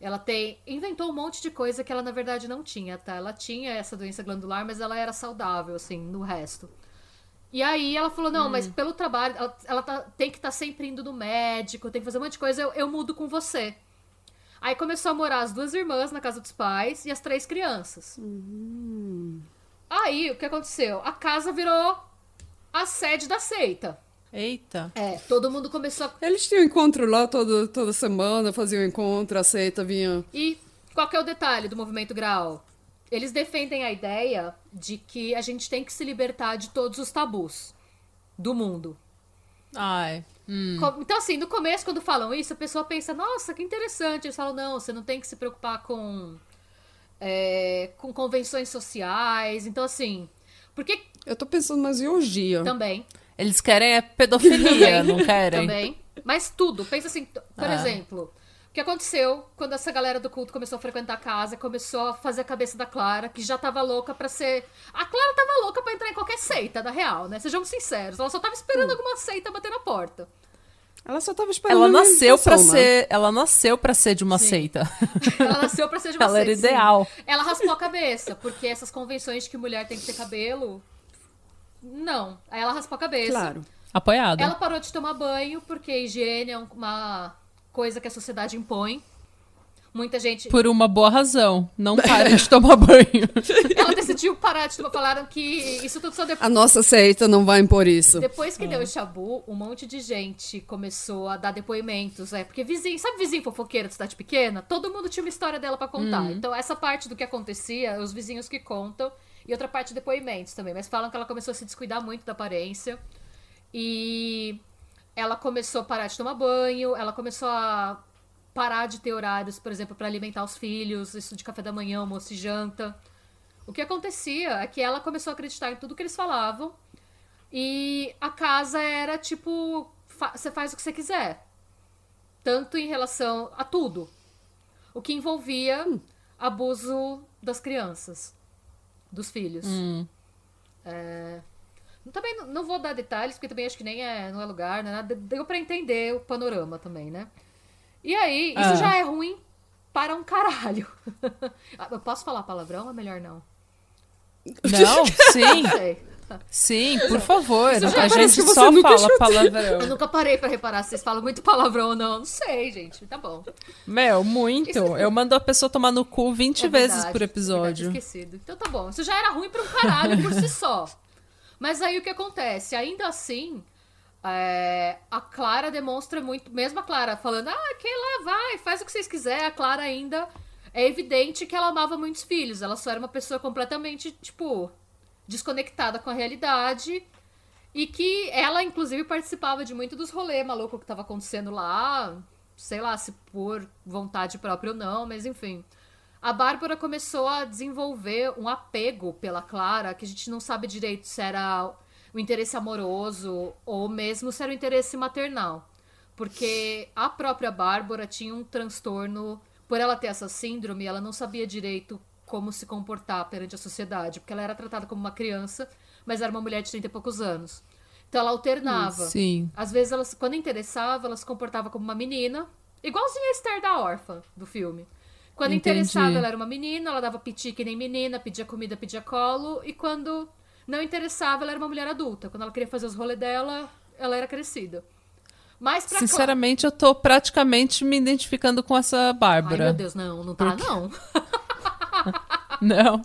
Ela tem. Inventou um monte de coisa que ela na verdade não tinha, tá? Ela tinha essa doença glandular, mas ela era saudável, assim, no resto. E aí ela falou: Não, mas pelo trabalho, ela, ela tá- tem que estar sempre indo no médico, tem que fazer um monte de coisa, eu, eu mudo com você. Aí começou a morar as duas irmãs na casa dos pais e as três crianças. Aí o que aconteceu? A casa virou a sede da seita. Eita. É, todo mundo começou a Eles tinham encontro lá todo, toda semana, faziam encontro, a seita vinha. E qual que é o detalhe do movimento Graal? Eles defendem a ideia de que a gente tem que se libertar de todos os tabus do mundo. Ai. Co- Então, assim, no começo, quando falam isso, a pessoa pensa, nossa, que interessante. Eles falam, não, você não tem que se preocupar com, é, com convenções sociais. Então, assim, porque Eu tô pensando mais em orgia. também, Eles querem é pedofilia, não querem? também, mas tudo. Pensa assim, por Ah. exemplo, o que aconteceu quando essa galera do culto começou a frequentar a casa, começou a fazer a cabeça da Clara, que já tava louca pra ser. A Clara tava louca pra entrar em qualquer seita, da real, né? Sejamos sinceros. Ela só tava Hum. esperando alguma seita bater na porta. Ela só tava esperando. Ela nasceu pra invitação, né? ser, ela nasceu para ser de uma Sim. seita. Ela nasceu pra ser de uma Ela era seita, sim. ideal. Ela raspou a cabeça, porque essas convenções de que mulher tem que ter cabelo. Não. Aí ela raspou a cabeça. Claro. Apoiada. Ela parou de tomar banho, porque a higiene é um- uma coisa que a sociedade impõe. Muita gente. Por uma boa razão. Não para de tomar banho. Ela decidiu parar de tomar. Falaram que isso tudo só depois. A nossa seita não vai impor isso. Depois que deu o chabu, um monte de gente começou a dar depoimentos, é, porque vizinho, sabe vizinho fofoqueiro de cidade pequena? Todo mundo tinha uma história dela pra contar. Então essa parte do que acontecia, os vizinhos que contam, e outra parte depoimentos também, mas falam que ela começou a se descuidar muito da aparência. E ela começou a parar de tomar banho, ela começou a parar de ter horários, por exemplo, pra alimentar os filhos, isso de café da manhã, almoço e janta. O que acontecia é que ela começou a acreditar em tudo que eles falavam. E a casa era tipo, fa- você faz o que você quiser. Tanto em relação a tudo. O que envolvia abuso das crianças, dos filhos. É, Também não- não vou dar detalhes, porque também acho que nem é, não é lugar, né? Nada- Deu pra entender o panorama também, né? E aí, isso Ah. já é ruim para um caralho. Ah, Eu posso falar palavrão ou é melhor não? Não, sim. Não sei. Sim, por favor. A gente só fala chutou. Eu palavrão. nunca parei pra reparar se vocês falam muito palavrão ou não. Não sei, gente. Tá bom. Meu, muito. Isso- Eu mando a pessoa tomar no cu 20 É vezes verdade, por é episódio. verdade, esquecido. Então tá bom. Isso já era ruim pra um caralho por si só. Mas aí o que acontece? Ainda assim, é, a Clara demonstra muito. Mesmo a Clara falando, ah, que lá vai, faz o que vocês quiserem. A Clara ainda é evidente que ela amava muitos filhos. Ela só era uma pessoa completamente, tipo, desconectada com a realidade. E que ela, inclusive, participava de muito dos rolês malucos que tava acontecendo lá. Sei lá se por vontade própria ou não, mas enfim. A Bárbara começou a desenvolver um apego pela Clara, que a gente não sabe direito se era o interesse amoroso ou mesmo se era o interesse maternal. Porque a própria Bárbara tinha um transtorno, por ela ter essa síndrome, ela não sabia direito como se comportar perante a sociedade, porque ela era tratada como uma criança, mas era uma mulher de 30 e poucos anos. Então ela alternava. Sim. Às vezes, quando interessava, ela se comportava como uma menina. Igualzinha a Esther da órfã do filme. Quando Entendi. interessava, ela era uma menina, ela dava piti que nem menina, pedia comida, pedia colo. E quando não interessava, ela era uma mulher adulta. Quando ela queria fazer os rolês dela, ela era crescida. Mas pra Cla- Sinceramente, eu tô praticamente me identificando com essa Ai, Bárbara. meu Deus, não, não tá, não. Não.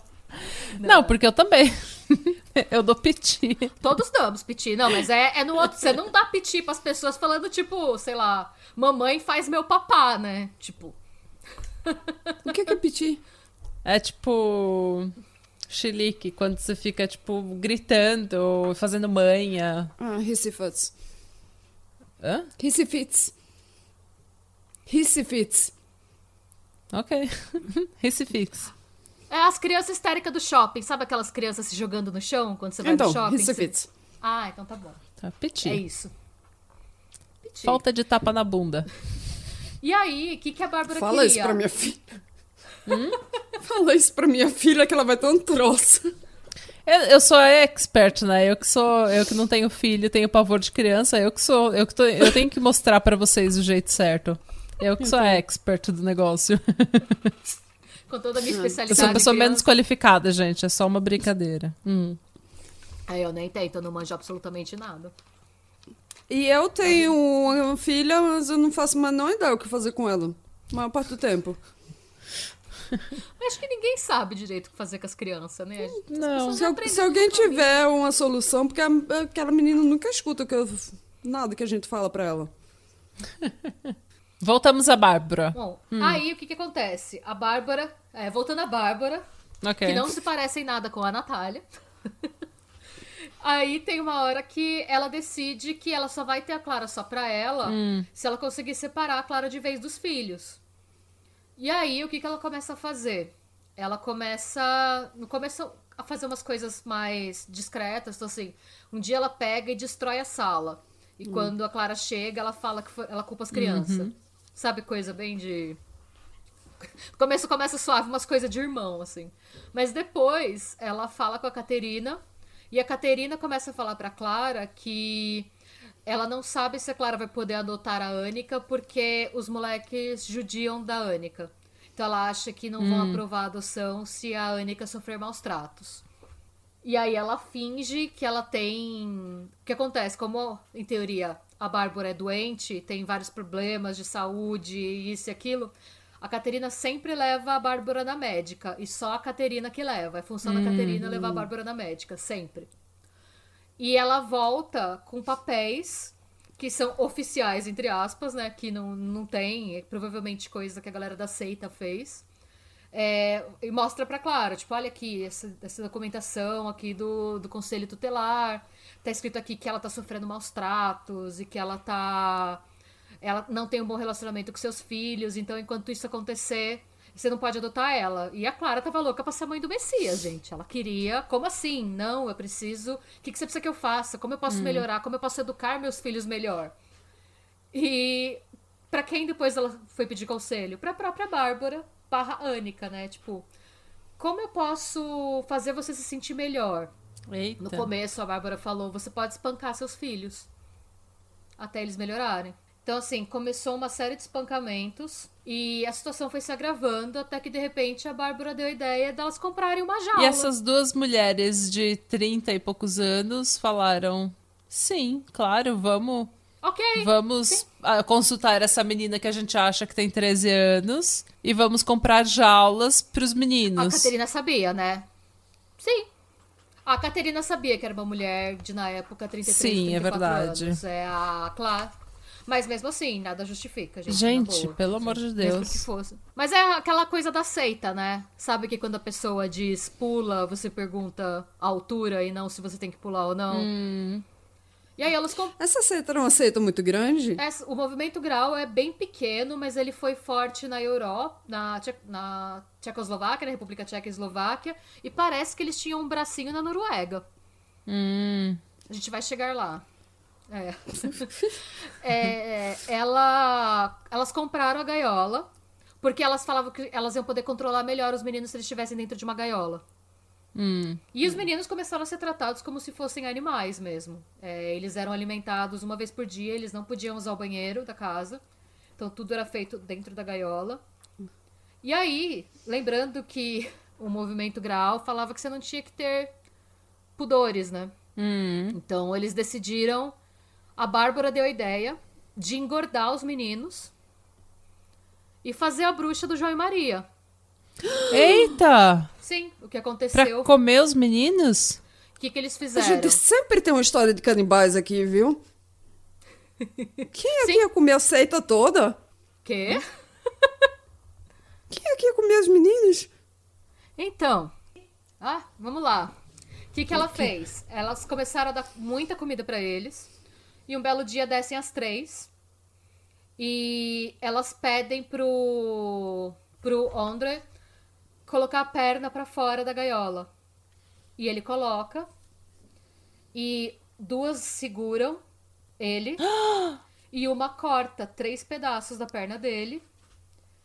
não. porque eu também. eu dou piti. Todos damos piti. Não, mas é, é no outro. Você não dá piti pras pessoas falando, tipo, sei lá, mamãe faz meu papá, né? Tipo. O que que é piti? É tipo. Chilique, quando você fica, tipo, gritando, fazendo manha. Ah, Recifites. Hã? Recifites. Recifites. Ok. Recifix. É as crianças histéricas do shopping. Sabe aquelas crianças se jogando no chão quando você vai Então, no shopping? Recifites. Você- Ah, então tá bom. Tá, piti. É isso. Piti. Falta de tapa na bunda. E aí, o que, que a Bárbara Fala queria? isso pra minha filha. Fala isso pra minha filha que ela vai ter um troço. Eu, eu sou a expert, né? Eu que sou, eu que não tenho filho, tenho pavor de criança, eu que sou, eu que tô, eu tenho que mostrar pra vocês o jeito certo. Eu que sou a expert do negócio. Com toda a minha Eu especialidade. sou a pessoa menos qualificada, gente. É só uma brincadeira. Hum. Aí eu nem tento, eu não manjo absolutamente nada. E eu tenho uma filha, mas eu não faço mais não ideia o que fazer com ela. A maior parte do tempo. Acho que ninguém sabe direito o que fazer com as crianças, né? As Não. Se, se alguém tiver uma solução, porque aquela menina nunca escuta que eu- nada que a gente fala pra ela. Voltamos a Bárbara. Bom, Hum. aí o que que acontece? A Bárbara, é, voltando a Bárbara, Ok. que não se parece em nada com a Natália. Aí tem uma hora que ela decide que ela só vai ter a Clara só pra ela se ela conseguir separar a Clara de vez dos filhos. E aí, o que, que ela começa a fazer? Ela começa. No começo a fazer umas coisas mais discretas. Então, assim, um dia ela pega e destrói a sala. E quando a Clara chega, ela fala que foi- ela culpa as crianças. Sabe, coisa bem de. Começo começa suave, umas coisas de irmão, assim. Mas depois ela fala com a Caterina. E a Caterina começa a falar pra Clara que ela não sabe se a Clara vai poder adotar a Anica porque os moleques judiam da Anica. Então ela acha que não vão aprovar a adoção se a Anica sofrer maus tratos. E aí ela finge que ela tem. O que acontece? Como, em teoria, a Bárbara é doente, tem vários problemas de saúde, isso e aquilo. A Caterina sempre leva a Bárbara na médica. E só a Caterina que leva. É função da Caterina levar a Bárbara na médica, sempre. E ela volta com papéis que são oficiais, entre aspas, né? Que não, não tem, é provavelmente coisa que a galera da seita fez. É, e mostra pra Clara, tipo, olha aqui, essa, essa documentação aqui do, do conselho tutelar. Tá escrito aqui que ela tá sofrendo maus tratos e que ela tá. Ela não tem um bom relacionamento com seus filhos, então enquanto isso acontecer, você não pode adotar ela. E a Clara tava louca pra ser mãe do Messias, gente. Ela queria. Como assim? Não, eu preciso. O que, que você precisa que eu faça? Como eu posso melhorar? Como eu posso educar meus filhos melhor? E pra quem depois ela foi pedir conselho? Pra própria Bárbara barra Anica, né? Tipo, como eu posso fazer você se sentir melhor? Eita. No começo, a Bárbara falou: você pode espancar seus filhos até eles melhorarem. Então, assim, começou uma série de espancamentos e a situação foi se agravando até que, de repente, a Bárbara deu a ideia delas comprarem uma jaula. E essas duas mulheres de 30 e poucos anos falaram: sim, claro, vamos, Ok. vamos ah, consultar essa menina que a gente acha que tem 13 anos e vamos comprar jaulas pros A meninos. Caterina sabia, né? Sim. A Caterina sabia que era uma mulher de, na época, 33, Sim, é 34 verdade. anos. É a Clara. Mas mesmo assim, nada justifica, gente. Gente, boa. pelo amor de Mesmo Deus. que fosse. Mas é aquela coisa da seita, né? Sabe que quando a pessoa diz pula, você pergunta a altura e não se você tem que pular ou não. Hum. E aí elas comp- Essa seita era uma seita muito grande? Essa- o movimento grau é bem pequeno, mas ele foi forte na Europa, na, Tche- na Tchecoslováquia, na República Tcheca e Eslováquia, e parece que eles tinham um bracinho na Noruega. Hum. A gente vai chegar lá. É. É, ela, elas compraram a gaiola porque elas falavam que elas iam poder controlar melhor os meninos se eles estivessem dentro de uma gaiola. Hum. E os meninos começaram a ser tratados como se fossem animais mesmo. É, eles eram alimentados uma vez por dia, eles não podiam usar o banheiro da casa. Então tudo era feito dentro da gaiola. E aí, lembrando que o movimento Graal falava que você não tinha que ter pudores, né? Hum. Então eles decidiram. A Bárbara deu a ideia de engordar os meninos e fazer a bruxa do João e Maria. Eita! Sim, o que Pra aconteceu. comer os meninos? O que, que eles A fizeram? gente sempre tem uma história de canibais aqui, viu? Quem é que Sim. ia comer a seita toda? Quê? Quem é que ia comer os meninos? Então. Ah, vamos lá. O que, que ela fez? Elas começaram a dar muita comida pra eles. E um belo dia descem as três. E elas pedem pro, pro André colocar a perna pra fora da gaiola. E ele coloca. E duas seguram ele. e uma corta três pedaços da perna dele.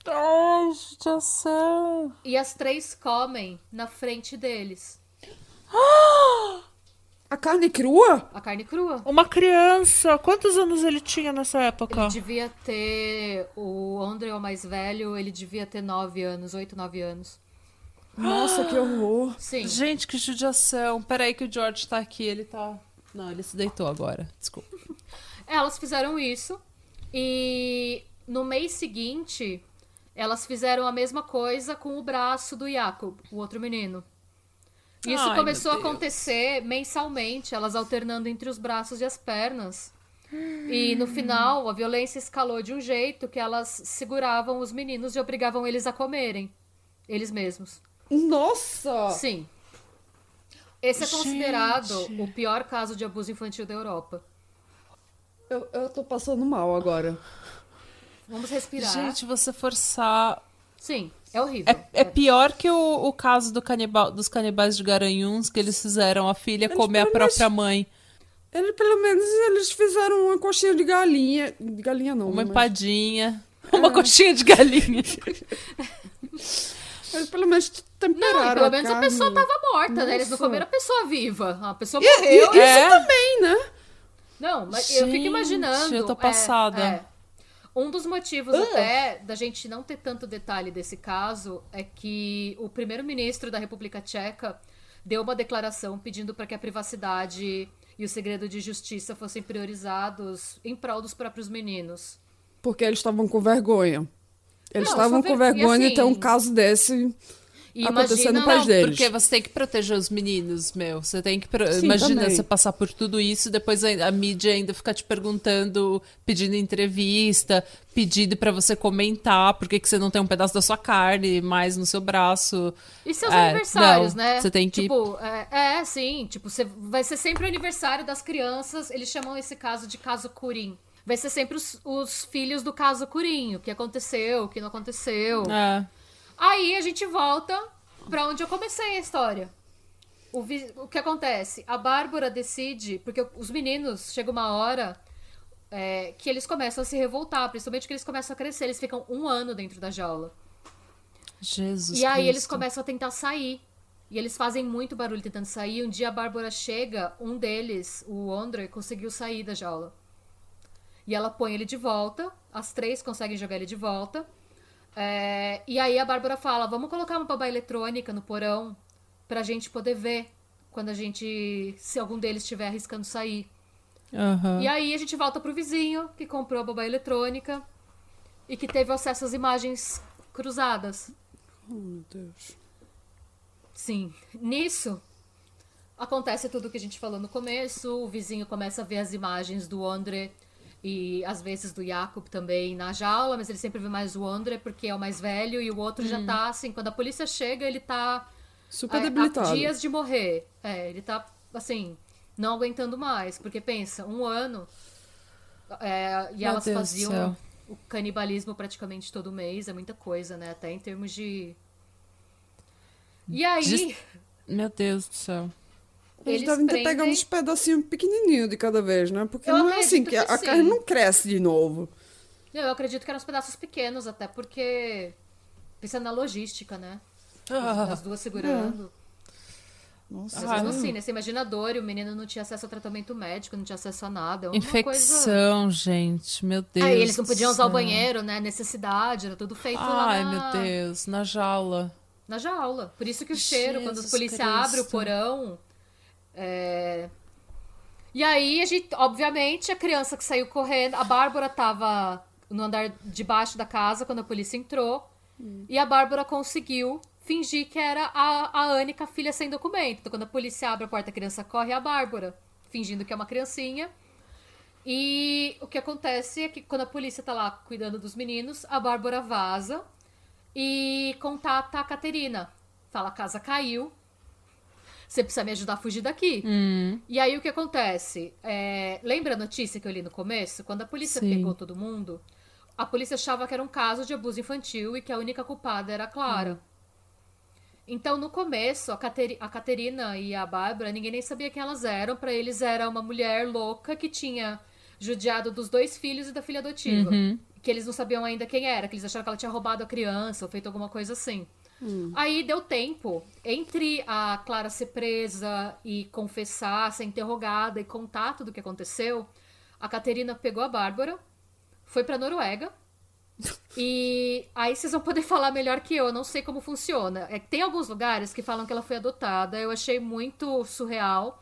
Ai, judiação. E as três comem na frente deles. A carne crua? A carne crua. Uma criança. Quantos anos ele tinha nessa época? Ele devia ter. O André, o mais velho, ele devia ter 9 anos, 8, 9 anos. Nossa, que horror. Sim. Gente, que judiação. Peraí que o George tá aqui, ele tá... Não, ele se deitou agora. Desculpa. Elas fizeram isso. E no mês seguinte, elas fizeram a mesma coisa com o braço do Jacob, o outro menino. Isso Ai, começou a acontecer mensalmente, elas alternando entre os braços e as pernas. E no final, a violência escalou de um jeito que elas seguravam os meninos e obrigavam eles a comerem. Eles mesmos. Nossa! Sim. Esse é considerado Gente. o pior caso de abuso infantil da Europa. Eu, eu tô passando mal agora. Vamos respirar. Gente, você forçar. Sim, é horrível. É, é pior que o, o caso do canibal, dos canibais de Garanhuns, que eles fizeram a filha Eles comer a pelo menos- própria mãe. Ele, pelo menos eles fizeram uma coxinha de galinha. De galinha não, Uma mas- empadinha. Uma coxinha de galinha. Eles pelo menos temperaram Não, e pelo menos a carne. pessoa tava morta, né? Eles não Nossa. comeram a pessoa viva. A pessoa E, e- morreu. isso É. também, né? Não, mas eu fico Gente, imaginando. eu tô é, passada. é. Um dos motivos até da gente não ter tanto detalhe desse caso é que o primeiro-ministro da República Tcheca deu uma declaração pedindo para que a privacidade e o segredo de justiça fossem priorizados em prol dos próprios meninos. Porque eles estavam com vergonha. Eles estavam com ver- e vergonha de ter um assim- caso desse E acontecendo imagina- Não, deles. porque você tem que proteger os meninos, meu. Você tem que. pro- Sim, Imagina também. você passar por tudo isso e depois a, a mídia ainda ficar te perguntando, pedindo entrevista, pedido pra você comentar por que, que você não tem um pedaço da sua carne mais no seu braço. E seus É, aniversários, não, né? você tem que- Tipo, é, é, sim. Tipo, você, vai ser sempre o aniversário das crianças. Eles chamam esse caso de caso Curim. Vai ser sempre os, os filhos do caso Curim. O que aconteceu, o que não aconteceu. É. Aí a gente volta pra onde eu comecei a história. O, o que acontece? A Bárbara decide, porque os meninos, chega uma hora é, que eles começam a se revoltar, principalmente que eles começam a crescer, eles ficam um ano dentro da jaula. Jesus E aí eles Cristo. começam a tentar sair. E eles fazem muito barulho tentando sair. Um dia a Bárbara chega, um deles, o Andre, conseguiu sair da jaula. E ela põe ele de volta. As três conseguem jogar ele de volta. É, e aí a Bárbara fala: vamos colocar uma babá eletrônica no porão pra gente poder ver quando a gente. se algum deles estiver arriscando sair. Aham. E aí a gente volta pro vizinho que comprou a babá eletrônica e que teve acesso às imagens cruzadas. Oh, meu Deus. Sim. Nisso, acontece tudo o que a gente falou no começo. O vizinho começa a ver as imagens do André e às vezes do Jacob também na jaula, mas ele sempre vê mais o André porque é o mais velho e o outro já tá assim. Quando a polícia chega, ele tá Super é, debilitado. dias de morrer. É, ele tá assim, não aguentando mais. Porque pensa, um ano. é, e Meu elas Deus faziam o canibalismo praticamente todo mês, é muita coisa, né? Até em termos de. E aí. Dis- Meu Deus do céu. Eles, Eles devem ter prendem- pegado uns pedacinhos pequenininhos de cada vez, né? Porque Eu não é assim que a, que a sim. carne não cresce de novo. Eu acredito que eram os pedaços pequenos, até porque. Pensando na logística, né? As, as duas segurando. Nossa. Mas Ah, mesmo não. assim, né? Você imagina a dor e o menino não tinha acesso a tratamento médico, não tinha acesso a nada. É uma coisa. Infecção, gente. Meu Deus. Aí eles não podiam usar o banheiro, né? Necessidade, era tudo feito lá Ai, na, meu Deus. Na jaula. na jaula. Por isso que o cheiro, quando a Jesus polícia Cristo. abre o porão. É, E aí, a gente, obviamente, a criança que saiu correndo. A Bárbara tava no andar de baixo da casa quando a polícia entrou. E a Bárbara conseguiu fingir que era a, a Annika, filha sem documento. Então, quando a polícia abre a porta, a criança corre é a Bárbara, fingindo que é uma criancinha. E o que acontece é que quando a polícia tá lá cuidando dos meninos, a Bárbara vaza e contata a Caterina. Fala, a casa caiu. Você precisa me ajudar a fugir daqui. Hum, E aí o que acontece? É, lembra a notícia que eu li no começo? Quando a polícia Sim. pegou todo mundo, a polícia achava que era um caso de abuso infantil e que a única culpada era a Clara. Então, no começo, a, Cateri- a Caterina e a Bárbara, ninguém nem sabia quem elas eram. Pra eles era uma mulher louca que tinha judiado dos dois filhos e da filha adotiva. Que eles não sabiam ainda quem era, que eles acharam que ela tinha roubado a criança ou feito alguma coisa assim. Aí deu tempo entre a Clara ser presa e confessar, ser interrogada e contar tudo o que aconteceu. A Caterina pegou a Bárbara, foi pra Noruega. E aí vocês vão poder falar melhor que eu, eu não sei como funciona. É tem alguns lugares que falam que ela foi adotada, eu achei muito surreal.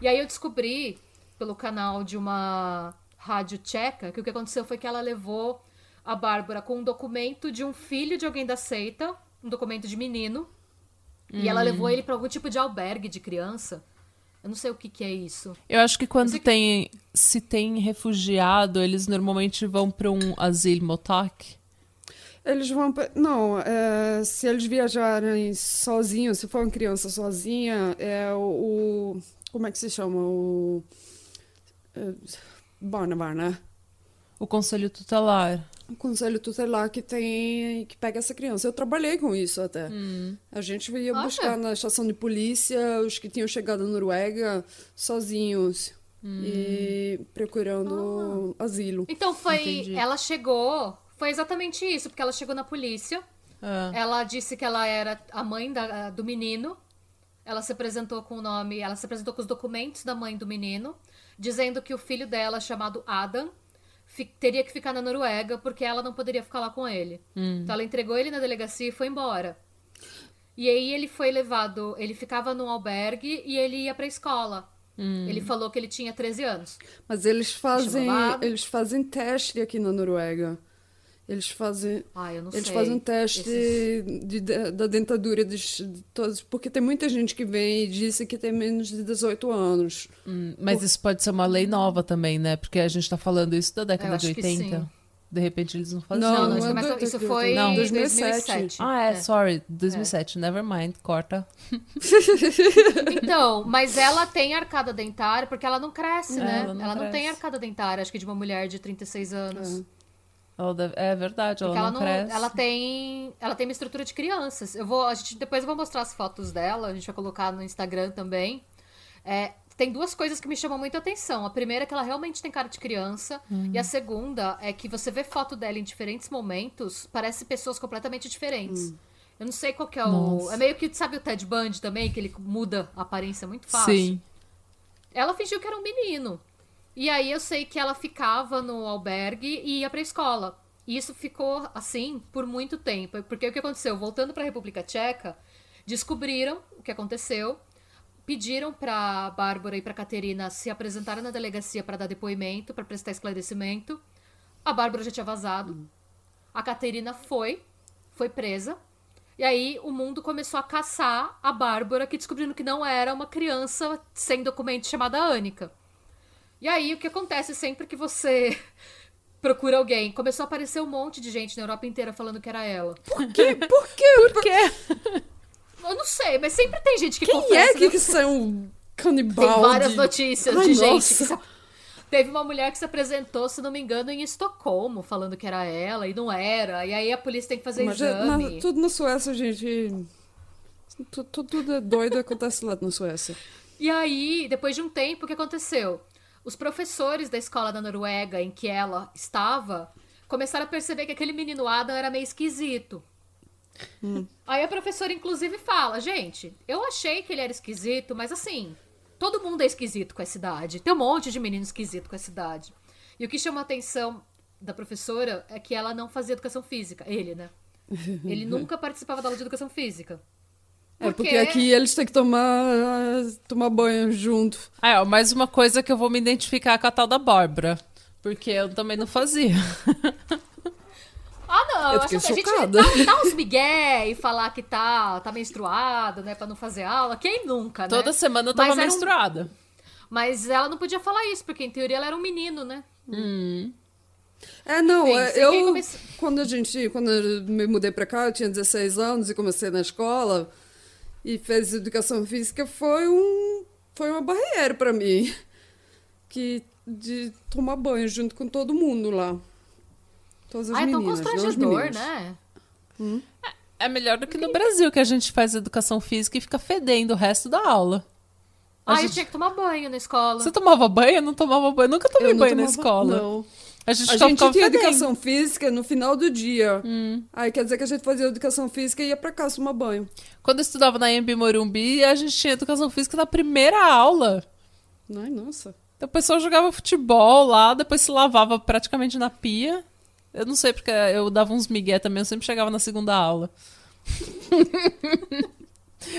E aí eu descobri pelo canal de uma rádio tcheca que o que aconteceu foi que ela levou a Bárbara com um documento de um filho de alguém da seita, um documento de menino, e ela levou ele pra algum tipo de albergue de criança. Eu não sei o que que é isso. Eu acho que quando é que- tem. Se tem refugiado, eles normalmente vão pra um asilo motak. Eles vão. pe- Não, é, se eles viajarem sozinhos, se for uma criança sozinha, é o. o- como é que se chama? O. É, Barnabar, né? O conselho tutelar. O conselho tutelar que tem. que pega essa criança. Eu trabalhei com isso até. A gente ia Olha. buscar na estação de polícia os que tinham chegado na Noruega sozinhos e procurando asilo. Então foi. Entendi. Ela chegou. Foi exatamente isso, porque ela chegou na polícia. Ah, Ela disse que ela era a mãe da- do menino. Ela se apresentou com o nome, ela se apresentou com os documentos da mãe do menino, dizendo que o filho dela, chamado Adam, teria que ficar na Noruega porque ela não poderia ficar lá com ele. Então ela entregou ele na delegacia e foi embora. E aí ele foi levado, ele ficava num albergue e ele ia pra escola. Ele falou que ele tinha 13 anos. Mas eles fazem, eles fazem teste aqui na Noruega. Eles fazem, Ah, eu não eles sei. fazem um teste Esses- de, de- da dentadura dos- de todos, porque tem muita gente que vem e disse que tem menos de 18 anos. hum, mas isso pode ser uma lei nova também, né? Porque a gente tá falando isso da década de acho que 80. sim. De repente eles não faziam. Não, Não, não, é isso, foi Não. em 2007. 2007. Ah, é, É. sorry, 2007, never mind, corta. Então, mas ela tem arcada dentária porque ela não cresce, É, né? ela não ela não tem arcada dentária, acho que de uma mulher de 36 anos. Ela deve- É verdade, ela não, ela não, cresce. ela tem, ela tem uma estrutura de crianças. Eu vou, a gente depois eu vou mostrar as fotos dela, a gente vai colocar no Instagram também. É, tem duas coisas que me chamam muita atenção. A primeira é que ela realmente tem cara de criança, Hum. e a segunda é que você vê foto dela em diferentes momentos, parece pessoas completamente diferentes. Eu não sei qual que é o. Nossa. É meio que, sabe o Ted Bundy também, que ele muda a aparência muito fácil. Sim. Ela fingiu que era um menino. E aí eu sei que ela ficava no albergue e ia pra escola. E isso ficou assim por muito tempo. Porque o que aconteceu? Voltando pra República Tcheca, descobriram o que aconteceu, pediram pra Bárbara e pra Caterina se apresentarem na delegacia pra dar depoimento, pra prestar esclarecimento. A Bárbara já tinha vazado. A Caterina foi, foi presa. E aí o mundo começou a caçar a Bárbara, que descobrindo que não era uma criança sem documento chamada Annika. E aí o que acontece sempre que você procura alguém? Começou a aparecer um monte de gente na Europa inteira falando que era ela. Por quê? Por quê? Por quê? Eu não sei, mas sempre tem gente que Quem confessa. é que, né? que são canibal? Tem várias de- notícias Ai, de gente. nossa. que se- Teve uma mulher que se apresentou, se não me engano, em Estocolmo, falando que era ela e não era. E aí a polícia tem que fazer Mas é- na- exame. tudo na Suécia, gente. tu- tu- Tudo é doido acontece lá na Suécia. E aí, depois de um tempo, o que aconteceu? Os professores da escola da Noruega em que ela estava começaram a perceber que aquele menino Adam era meio esquisito. Aí a professora, inclusive, fala: gente, eu achei que ele era esquisito, mas assim, todo mundo é esquisito com essa idade. Tem um monte de menino esquisito com essa idade. E o que chamou a atenção da professora é que ela não fazia educação física. Ele, né? Ele nunca participava da aula de educação física. É porque aqui eles têm que tomar, tomar banho junto. Ah, é, mais uma coisa que eu vou me identificar com a tal da Bárbara. Porque eu também não fazia. Ah, não, eu, Eu acho que a gente dá, dá uns migué e falar que tá, tá menstruada, né, pra não fazer aula. Quem nunca, né? Toda semana eu tava Mas era um- menstruada. Mas ela não podia falar isso, porque em teoria ela era um menino, né? É, não, Enfim, é, quem eu, comece- quando a gente, quando eu me mudei pra cá, eu tinha 16 anos e comecei na escola e fez educação física, foi um, foi uma barreira pra mim, que de tomar banho junto com todo mundo lá. Todas as Ah, é tão meninas, não os constrangedor, né? É melhor do que no Brasil, que a gente faz educação física e fica fedendo o resto da aula. A Ah, eu gente- tinha que tomar banho na escola. Você tomava banho? Eu não tomava banho. Nunca tomei Eu não banho na tomava- escola. Não. A gente, A gente tinha fedendo. educação física no final do dia. Hum. Aí quer dizer que a gente fazia educação física e ia pra casa tomar banho. Quando eu estudava na Embi Morumbi, a gente tinha educação física na primeira aula. Ai, nossa. Então, o pessoal jogava futebol lá, depois se lavava praticamente na pia. Eu não sei, porque eu dava uns migué também, eu sempre chegava na segunda aula.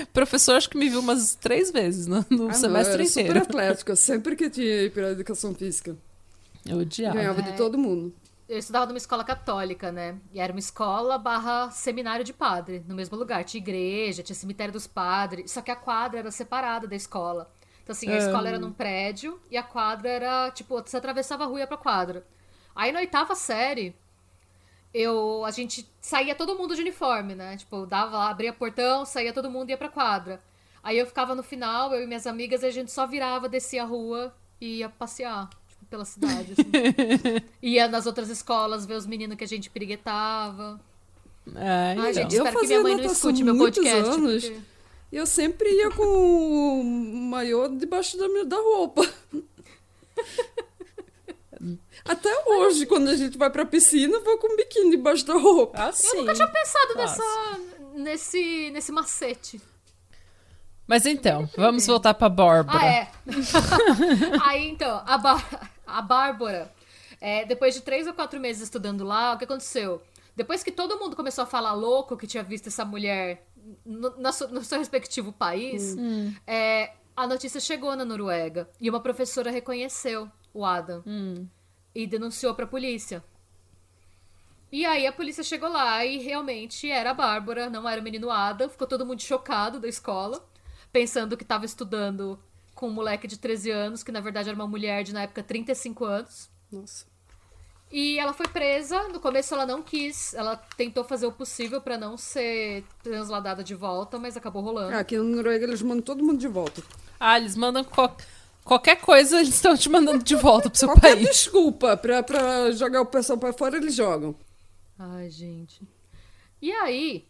o professor acho que me viu umas três vezes no, no Ah, não, semestre eu era inteiro. super atlética, sempre que tinha ir pra educação física. Eu odiava. Ganhava É. de todo mundo. Eu estudava numa escola católica, né? E era uma escola barra seminário de padre, no mesmo lugar. Tinha igreja, tinha cemitério dos padres. Só que a quadra era separada da escola. Então, assim, a Ah. escola era num prédio e a quadra era, tipo, você atravessava a rua e ia pra quadra. Aí, na oitava série, eu a gente saía todo mundo de uniforme, né? Tipo, dava lá, abria portão, saía todo mundo e ia pra quadra. Aí eu ficava no final, eu e minhas amigas, e a gente só virava, descia a rua e ia passear, pela cidade, assim. ia nas outras escolas ver os meninos que a gente piriguetava. É, Ai, então. gente, Eu espero que fazia minha mãe não escute meu muitos podcast. anos. porque- Eu sempre ia com o maiô debaixo da, minha- da roupa. Até hoje, quando a gente vai pra piscina, eu vou com o biquíni debaixo da roupa. Ah. Eu nunca tinha pensado Clássico. nessa, nesse, nesse macete. Mas então, vamos voltar pra Bárbara. Ah, é. Aí, então, a, Bá- a Bárbara, é, depois de três ou quatro meses estudando lá, o que aconteceu? Depois que todo mundo começou a falar louco que tinha visto essa mulher no, na su- no seu respectivo país, é, a notícia chegou na Noruega e uma professora reconheceu o Adam e denunciou pra polícia. E aí a polícia chegou lá e realmente era a Bárbara, não era o menino Adam. Ficou todo mundo chocado da escola, pensando que estava estudando com um moleque de 13 anos, que na verdade era uma mulher de na época 35 anos. Nossa. E ela foi presa. No começo ela não quis, ela tentou fazer o possível pra não ser transladada de volta, mas acabou rolando. Ah, aqui na Noruega eles mandam todo mundo de volta. Ah, eles mandam qual- qualquer coisa, eles estão te mandando de volta pro seu Qualquer país. desculpa pra, pra jogar o pessoal pra fora, eles jogam. Ai, gente. E aí,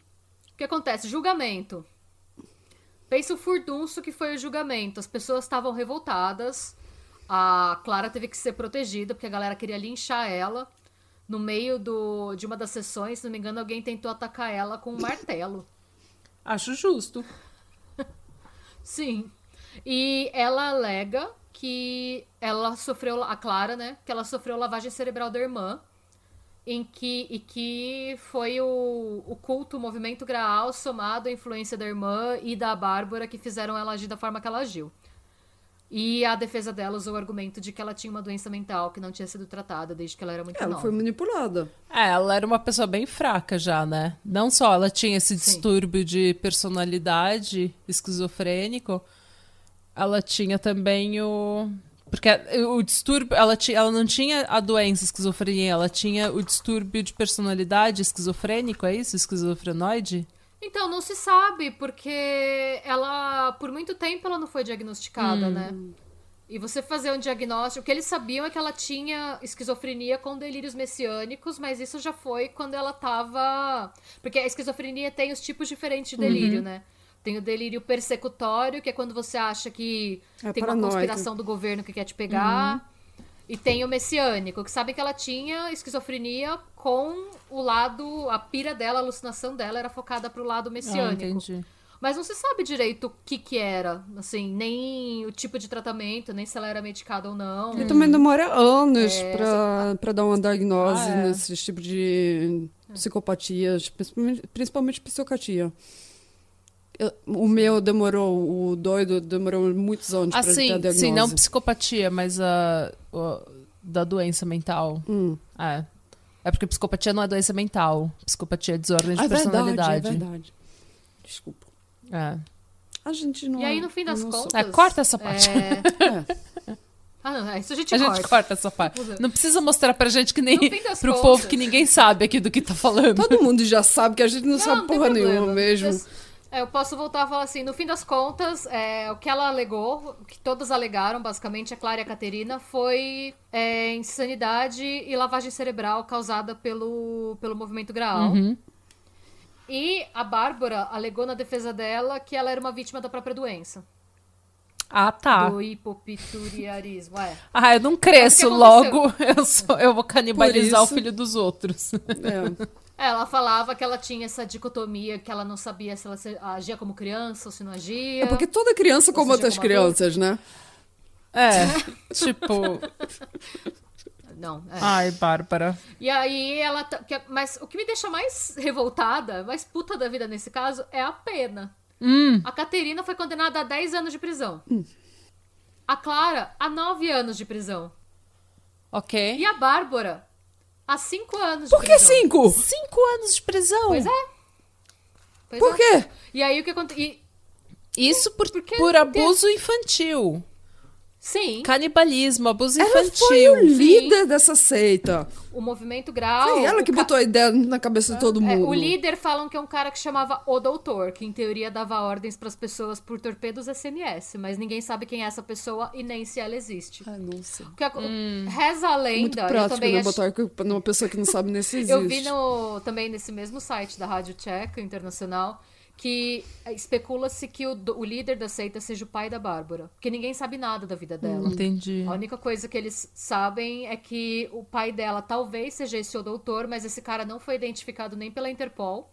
o que acontece? Julgamento. Pensa o furdunço que foi o julgamento. As pessoas estavam revoltadas. A Clara teve que ser protegida, porque a galera queria linchar ela. No meio do, de uma das sessões, se não me engano, alguém tentou atacar ela com um martelo. Acho justo. Sim. E ela alega que ela sofreu, a Clara, né? Que ela sofreu lavagem cerebral da irmã. Em que, e que foi o, o culto, o movimento Graal, somado à influência da irmã e da Bárbara, que fizeram ela agir da forma que ela agiu. E a defesa dela usou o argumento de que ela tinha uma doença mental que não tinha sido tratada desde que ela era muito Ela nova. foi manipulada. É, ela era uma pessoa bem fraca já, né? Não só ela tinha esse Sim. distúrbio de personalidade esquizofrênico, ela tinha também o. Porque o distúrbio. Ela, ela não tinha a doença esquizofrenia, ela tinha o distúrbio de personalidade esquizofrênico, é isso? Esquizofrenoide? Então, não se sabe, porque ela, por muito tempo, ela não foi diagnosticada, né? E você fazer um diagnóstico, o que eles sabiam é que ela tinha esquizofrenia com delírios messiânicos, mas isso já foi quando ela tava. Porque a esquizofrenia tem os tipos diferentes de delírio, né? Tem o delírio persecutório, que é quando você acha que É tem uma paranoico. conspiração do governo que quer te pegar. E tem o messiânico, que sabe que ela tinha esquizofrenia com o lado, a pira dela, a alucinação dela era focada pro lado Ah, messiânico. entendi. Mas não se sabe direito o que que era, assim, nem o tipo de tratamento, nem se ela era medicada ou não. E também demora anos É, pra, pra dar uma diagnose Ah, é. nesse tipo de psicopatias, principalmente, principalmente psicopatia. Eu- O meu demorou, o doido demorou muitos anos Ah, pra sim, ter a diagnose. sim, não psicopatia, mas a, o- da doença mental. Hum. É. É porque psicopatia não é doença mental. Psicopatia é desordem de Ah, é verdade, é personalidade. verdade. Desculpa. É. A gente não. E aí, no fim das não sou- contas. É, corta essa parte. é- É. Ah, não, isso a gente A corta. gente corta essa parte. Não precisa mostrar pra gente que nem pro contas- povo que ninguém sabe aqui do que tá falando. Todo mundo já sabe que a gente não, sabe não porra problema. nenhuma mesmo. É, eu posso voltar a falar assim, no fim das contas, é, o que ela alegou, o que todas alegaram, basicamente, a Clara e a Caterina, foi é, insanidade e lavagem cerebral causada pelo, pelo movimento Graal. Uhum. E a Bárbara alegou na defesa dela que ela era uma vítima da própria doença. Ah, tá. Do hipopituriarismo, é. Ah, eu não cresço, logo eu, sou, eu vou canibalizar o filho dos outros. É. Ela falava que ela tinha essa dicotomia, que ela não sabia se ela agia como criança ou se não agia. É porque toda criança como outras como crianças, né? É, tipo... Não, é. Ai, Bárbara. E aí ela. que- Mas o que me deixa mais revoltada, mais puta da vida nesse caso, é a pena. Hum, A Caterina foi condenada a 10 anos de prisão. A Clara, a 9 anos de prisão. ok. E a Bárbara, a 5 anos de Por que prisão. cinco? Cinco anos de prisão. Pois é. Pois Por é. quê? E aí o que acontece. Isso por, por abuso infantil. Sim, Canibalismo, abuso Ela infantil. foi o líder dessa seita. o movimento grau. Foi ela que ca- botou a ideia na cabeça de todo É, mundo. o líder falam que é um cara que chamava O Doutor, que em teoria dava ordens pras pessoas por torpedos SMS, mas ninguém sabe quem é essa pessoa e nem se ela existe. Ai, não sei. Porque a- reza a Muito lenda, eu prático, também né? ach- Botar numa pessoa que não sabe nem se existe. Eu vi no, também nesse mesmo site da Rádio Tcheca Internacional que especula-se que o, o líder da seita seja o pai da Bárbara. Porque ninguém sabe nada da vida dela. Entendi. A única coisa que eles sabem é que o pai dela talvez seja esse o doutor, mas esse cara não foi identificado nem pela Interpol.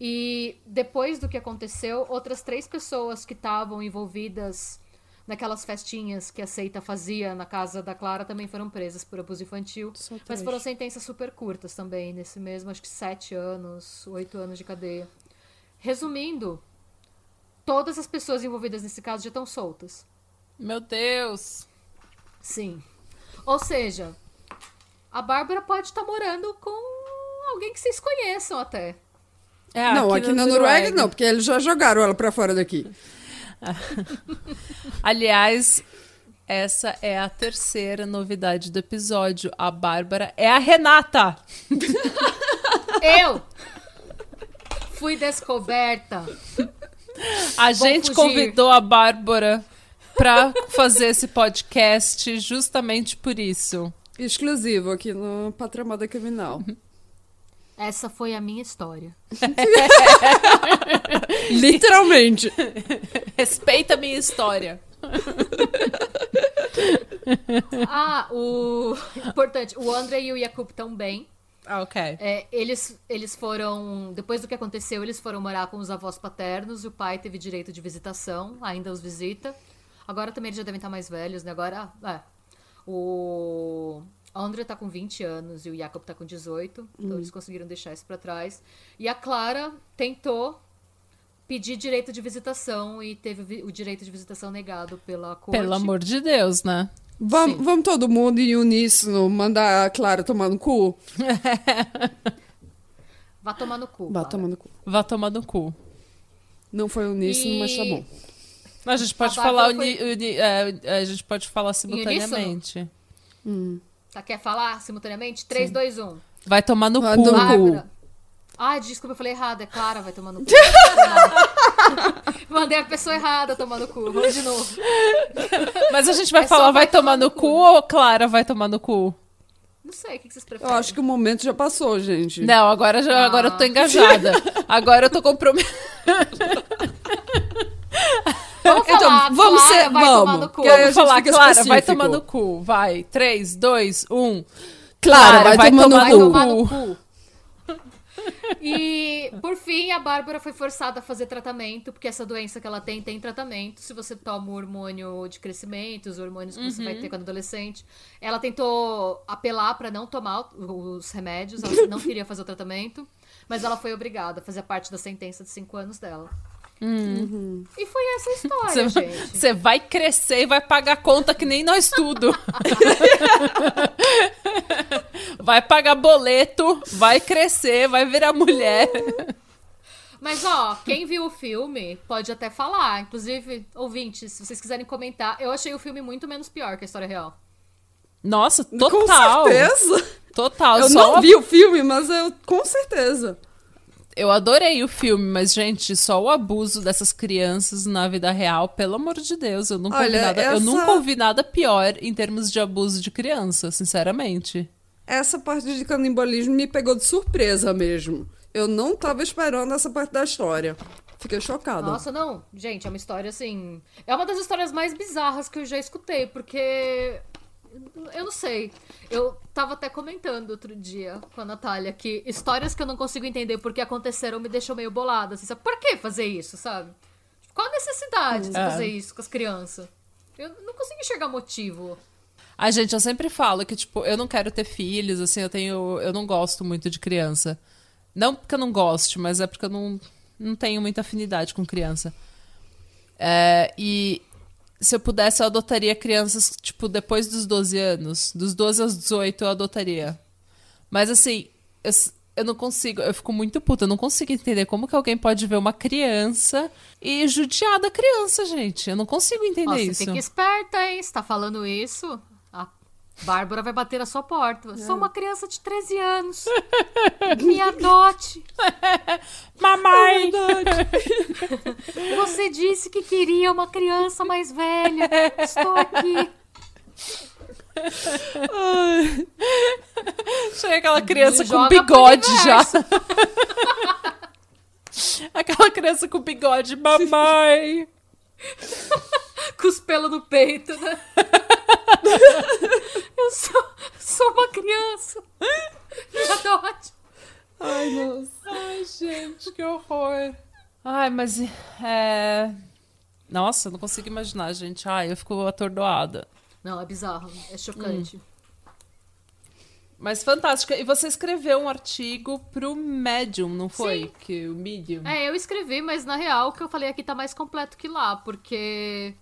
E depois do que aconteceu, outras três pessoas que estavam envolvidas naquelas festinhas que a seita fazia na casa da Clara também foram presas por abuso infantil. Só Mas foram sentenças super curtas também, nesse mesmo, acho que sete anos, oito anos de cadeia. Resumindo, todas as pessoas envolvidas nesse caso já estão soltas. Meu Deus. Sim. Ou seja, a Bárbara pode estar morando com alguém que vocês conheçam até. É, não, aqui, na Noruega não, porque eles já jogaram ela pra fora daqui. Aliás, essa é a terceira novidade do episódio. A Bárbara é a Renata. Eu fui descoberta. A gente fugir. convidou a Bárbara pra fazer esse podcast justamente por isso. Exclusivo aqui no Patramada Criminal. Essa foi a minha história. Literalmente. Respeita a minha história. Ah, o. Importante, o André e o Jakub estão bem. Ah, ok. É, eles, eles foram. Depois do que aconteceu, eles foram morar com os avós paternos e o pai teve direito de visitação, ainda os visita. Agora também eles já devem estar mais velhos, né? Agora, é. O André tá com 20 anos e o Jacob tá com 18, então eles conseguiram deixar isso pra trás. E a Clara tentou pedir direito de visitação e teve o direito de visitação negado pela corte. Pelo amor de Deus, né? Vamos, Sim. vamos todo mundo em uníssono mandar a Clara tomar no cu? Vá tomar no cu. Vá Clara. tomar no cu. Vá tomar no cu. Não foi uníssono, E- mas tá bom. A gente pode A falar uni- uni- é, a gente pode falar simultaneamente. Tá, quer falar simultaneamente? 3, 2, 1. Vai tomar no Vai cu. Ai, desculpa, eu falei errado. É Clara, vai tomar no cu. Mandei a pessoa errada tomar no cu. Vamos de novo. Mas a gente vai É falar vai vai tomar tomar no no cu cu. ou Clara vai tomar no cu? Não sei, o que vocês Eu preferem? acho que o momento já passou, gente. Não, agora, já, agora eu tô engajada. Agora eu tô comprometida. Vamos Então, falar, vamos Clara ser- vai vamos. tomar no cu. Vamos falar, Clara, vai tomar no cu. Vai. 3, 2, 1. Clara, vai, tomar no Vai cu. tomar no cu. E, por fim, a Bárbara foi forçada a fazer tratamento, porque essa doença que ela tem, tem tratamento. Se você toma o hormônio de crescimento, os hormônios que você vai ter quando adolescente. Ela tentou apelar pra não tomar os remédios, ela não queria fazer o tratamento, mas ela foi obrigada a fazer parte da sentença de 5 anos dela. E foi essa a história, gente. Você vai crescer e vai pagar conta que nem nós tudo. vai pagar boleto, vai crescer, vai virar mulher. Mas, ó, quem viu o filme pode até falar. Inclusive, ouvintes, se vocês quiserem comentar, eu achei o filme muito menos pior que a história real. Nossa, Com total. certeza. Total. Eu só não vi o filme, mas eu com certeza. Eu adorei o filme, mas, gente, só o abuso dessas crianças na vida real, pelo amor de Deus, eu nunca, ouvi, Olha, nada, eu essa- nunca ouvi nada pior em termos de abuso de criança, sinceramente. Essa parte de canibalismo me pegou de surpresa mesmo. Eu não tava esperando essa parte da história. Fiquei chocada. Nossa, não. Gente, é uma história assim. É uma das histórias mais bizarras que eu já escutei, porque. Eu não sei. Eu tava até comentando outro dia com a Natália que histórias que eu não consigo entender porque aconteceram me deixam meio bolada. Assim, sabe? Por que fazer isso, sabe? Qual a necessidade de É. fazer isso com as crianças? Eu não consigo enxergar motivo. A gente, eu sempre falo que, tipo, eu não quero ter filhos, assim, eu tenho. Eu não gosto muito de criança. Não porque eu não goste, mas é porque eu não, não tenho muita afinidade com criança. É, e se eu pudesse, eu adotaria crianças, tipo, depois dos 12 anos. Dos 12 aos 18 eu adotaria. Mas assim, eu eu não consigo, eu fico muito puta, eu não consigo entender como que alguém pode ver uma criança e judiar da criança, gente. Eu não consigo entender Ó, isso. Você fica esperta, hein? Você tá falando isso? A Bárbara vai bater na sua porta. Eu Sou uma criança de 13 anos. Me adote. Mamãe! Você disse que queria uma criança mais velha. Estou aqui. Chega aquela criança com bigode já. Aquela criança com bigode, mamãe! Com os pelos no peito, né? Eu sou, sou uma criança. Me adote. Ai, nossa. Ai, gente, que horror. Ai, mas é. Nossa, eu não consigo imaginar, gente. Ai, eu fico atordoada. Não, é bizarro. É chocante. Mas fantástica. E você escreveu um artigo pro Medium, não foi? Sim. Que o Medium. É, eu escrevi, mas na real o que eu falei aqui tá mais completo que lá, porque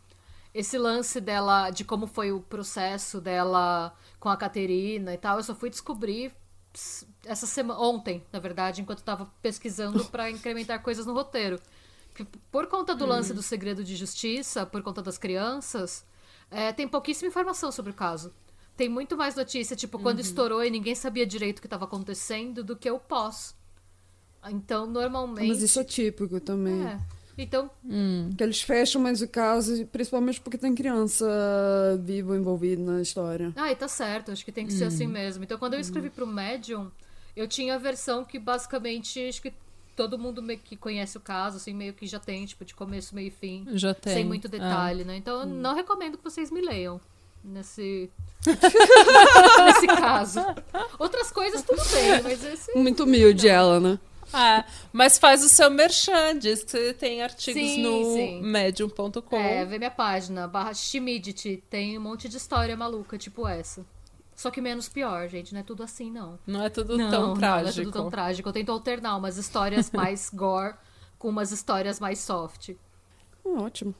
esse lance dela, de como foi o processo dela com a Caterina e tal, eu só fui descobrir essa semana, ontem, na verdade, enquanto eu tava pesquisando pra incrementar coisas no roteiro. Por conta do lance do segredo de justiça, por conta das crianças, é, tem pouquíssima informação sobre o caso. Tem muito mais notícia, tipo, quando estourou e ninguém sabia direito o que estava acontecendo, do que o pós. Então, normalmente. Mas isso é típico também. É. Então, Que eles fecham mais o caso, principalmente porque tem criança viva envolvida na história. ai, tá certo, acho que tem que ser assim mesmo. Então, quando eu escrevi pro Medium, eu tinha a versão que basicamente acho que todo mundo meio que conhece o caso, assim, meio que já tem, tipo, de começo, meio e fim. Já tem. Sem muito Ah. detalhe, né? Então, eu não recomendo que vocês me leiam nesse. nesse caso. Outras coisas, tudo bem, mas esse. Muito humilde ela, né? Ah, mas faz o seu merchan, diz que você tem artigos Sim, no medium.com. É, vê minha página, barra Shimidity, tem um monte de história maluca, tipo essa. Só que menos pior, gente, não é tudo assim, não. Não é tudo não, tão não, trágico. Não é tudo tão trágico. Eu tento alternar umas histórias mais gore com umas histórias mais soft. Ótimo.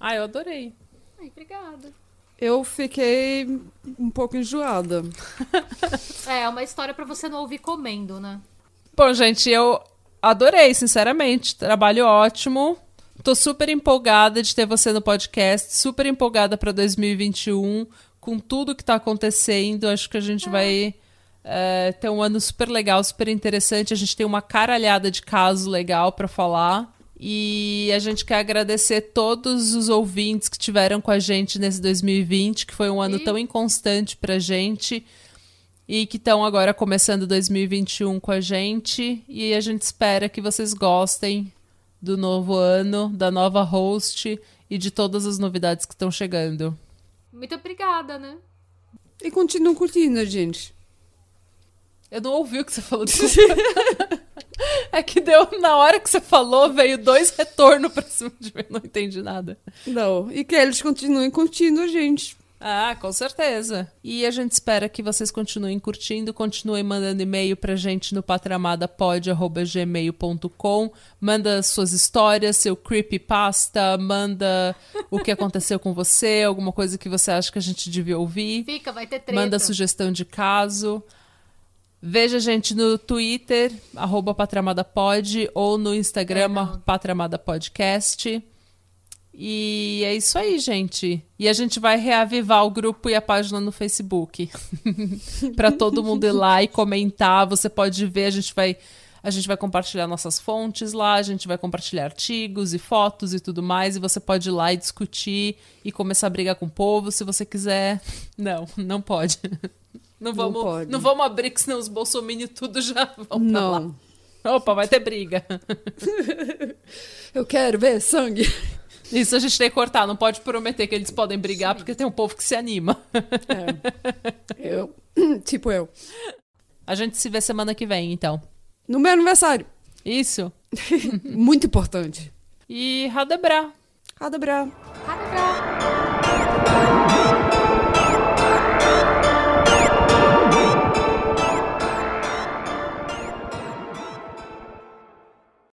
Ah, eu adorei. Ai, obrigada. Eu fiquei um pouco enjoada. É, é uma história pra você não ouvir comendo, né? Bom, gente, eu adorei, sinceramente. Trabalho ótimo. Tô super empolgada de ter você no podcast, super empolgada para 2021, com tudo que tá acontecendo. Acho que a gente vai é, ter um ano super legal, super interessante. A gente tem uma caralhada de caso legal para falar. E a gente quer agradecer todos os ouvintes que tiveram com a gente nesse 2020, que foi um ano E- tão inconstante pra gente e que estão agora começando 2021 com a gente. E a gente espera que vocês gostem do novo ano, da nova host e de todas as novidades que estão chegando. Muito obrigada, né? E continuam curtindo a gente. Eu não ouvi o que você falou. é que deu na hora que você falou, veio dois retornos pra cima de mim. Não entendi nada. Não. E que eles continuem curtindo a gente. Ah, com certeza. E a gente espera que vocês continuem curtindo, continuem mandando e-mail pra gente no patramadapod.gmail.com. Manda suas histórias, seu creepypasta, manda o que aconteceu com você, alguma coisa que você acha que a gente devia ouvir. Fica, vai ter treta. Manda sugestão de caso. Veja a gente no Twitter, arroba patramadapod, ou no Instagram, É, patramadapodcast. E é isso aí, gente. E a gente vai reavivar o grupo e a página no Facebook. para todo mundo ir lá e comentar. Você pode ver, a gente vai a gente vai compartilhar nossas fontes lá, a gente vai compartilhar artigos e fotos e tudo mais, e você pode ir lá e discutir e começar a brigar com o povo se você quiser. Não, não pode. Não vamos, pode. não vamos abrir, que senão os bolsominions tudo já vão pra lá. Não. Opa, vai ter briga. Eu quero ver sangue. Isso a gente tem que cortar, não pode prometer que eles podem brigar, porque tem um povo que se anima. É. Eu. Tipo eu. A gente se vê semana que vem, então. No meu aniversário. Isso. Muito importante. E Radebra. Adabra. Radebra.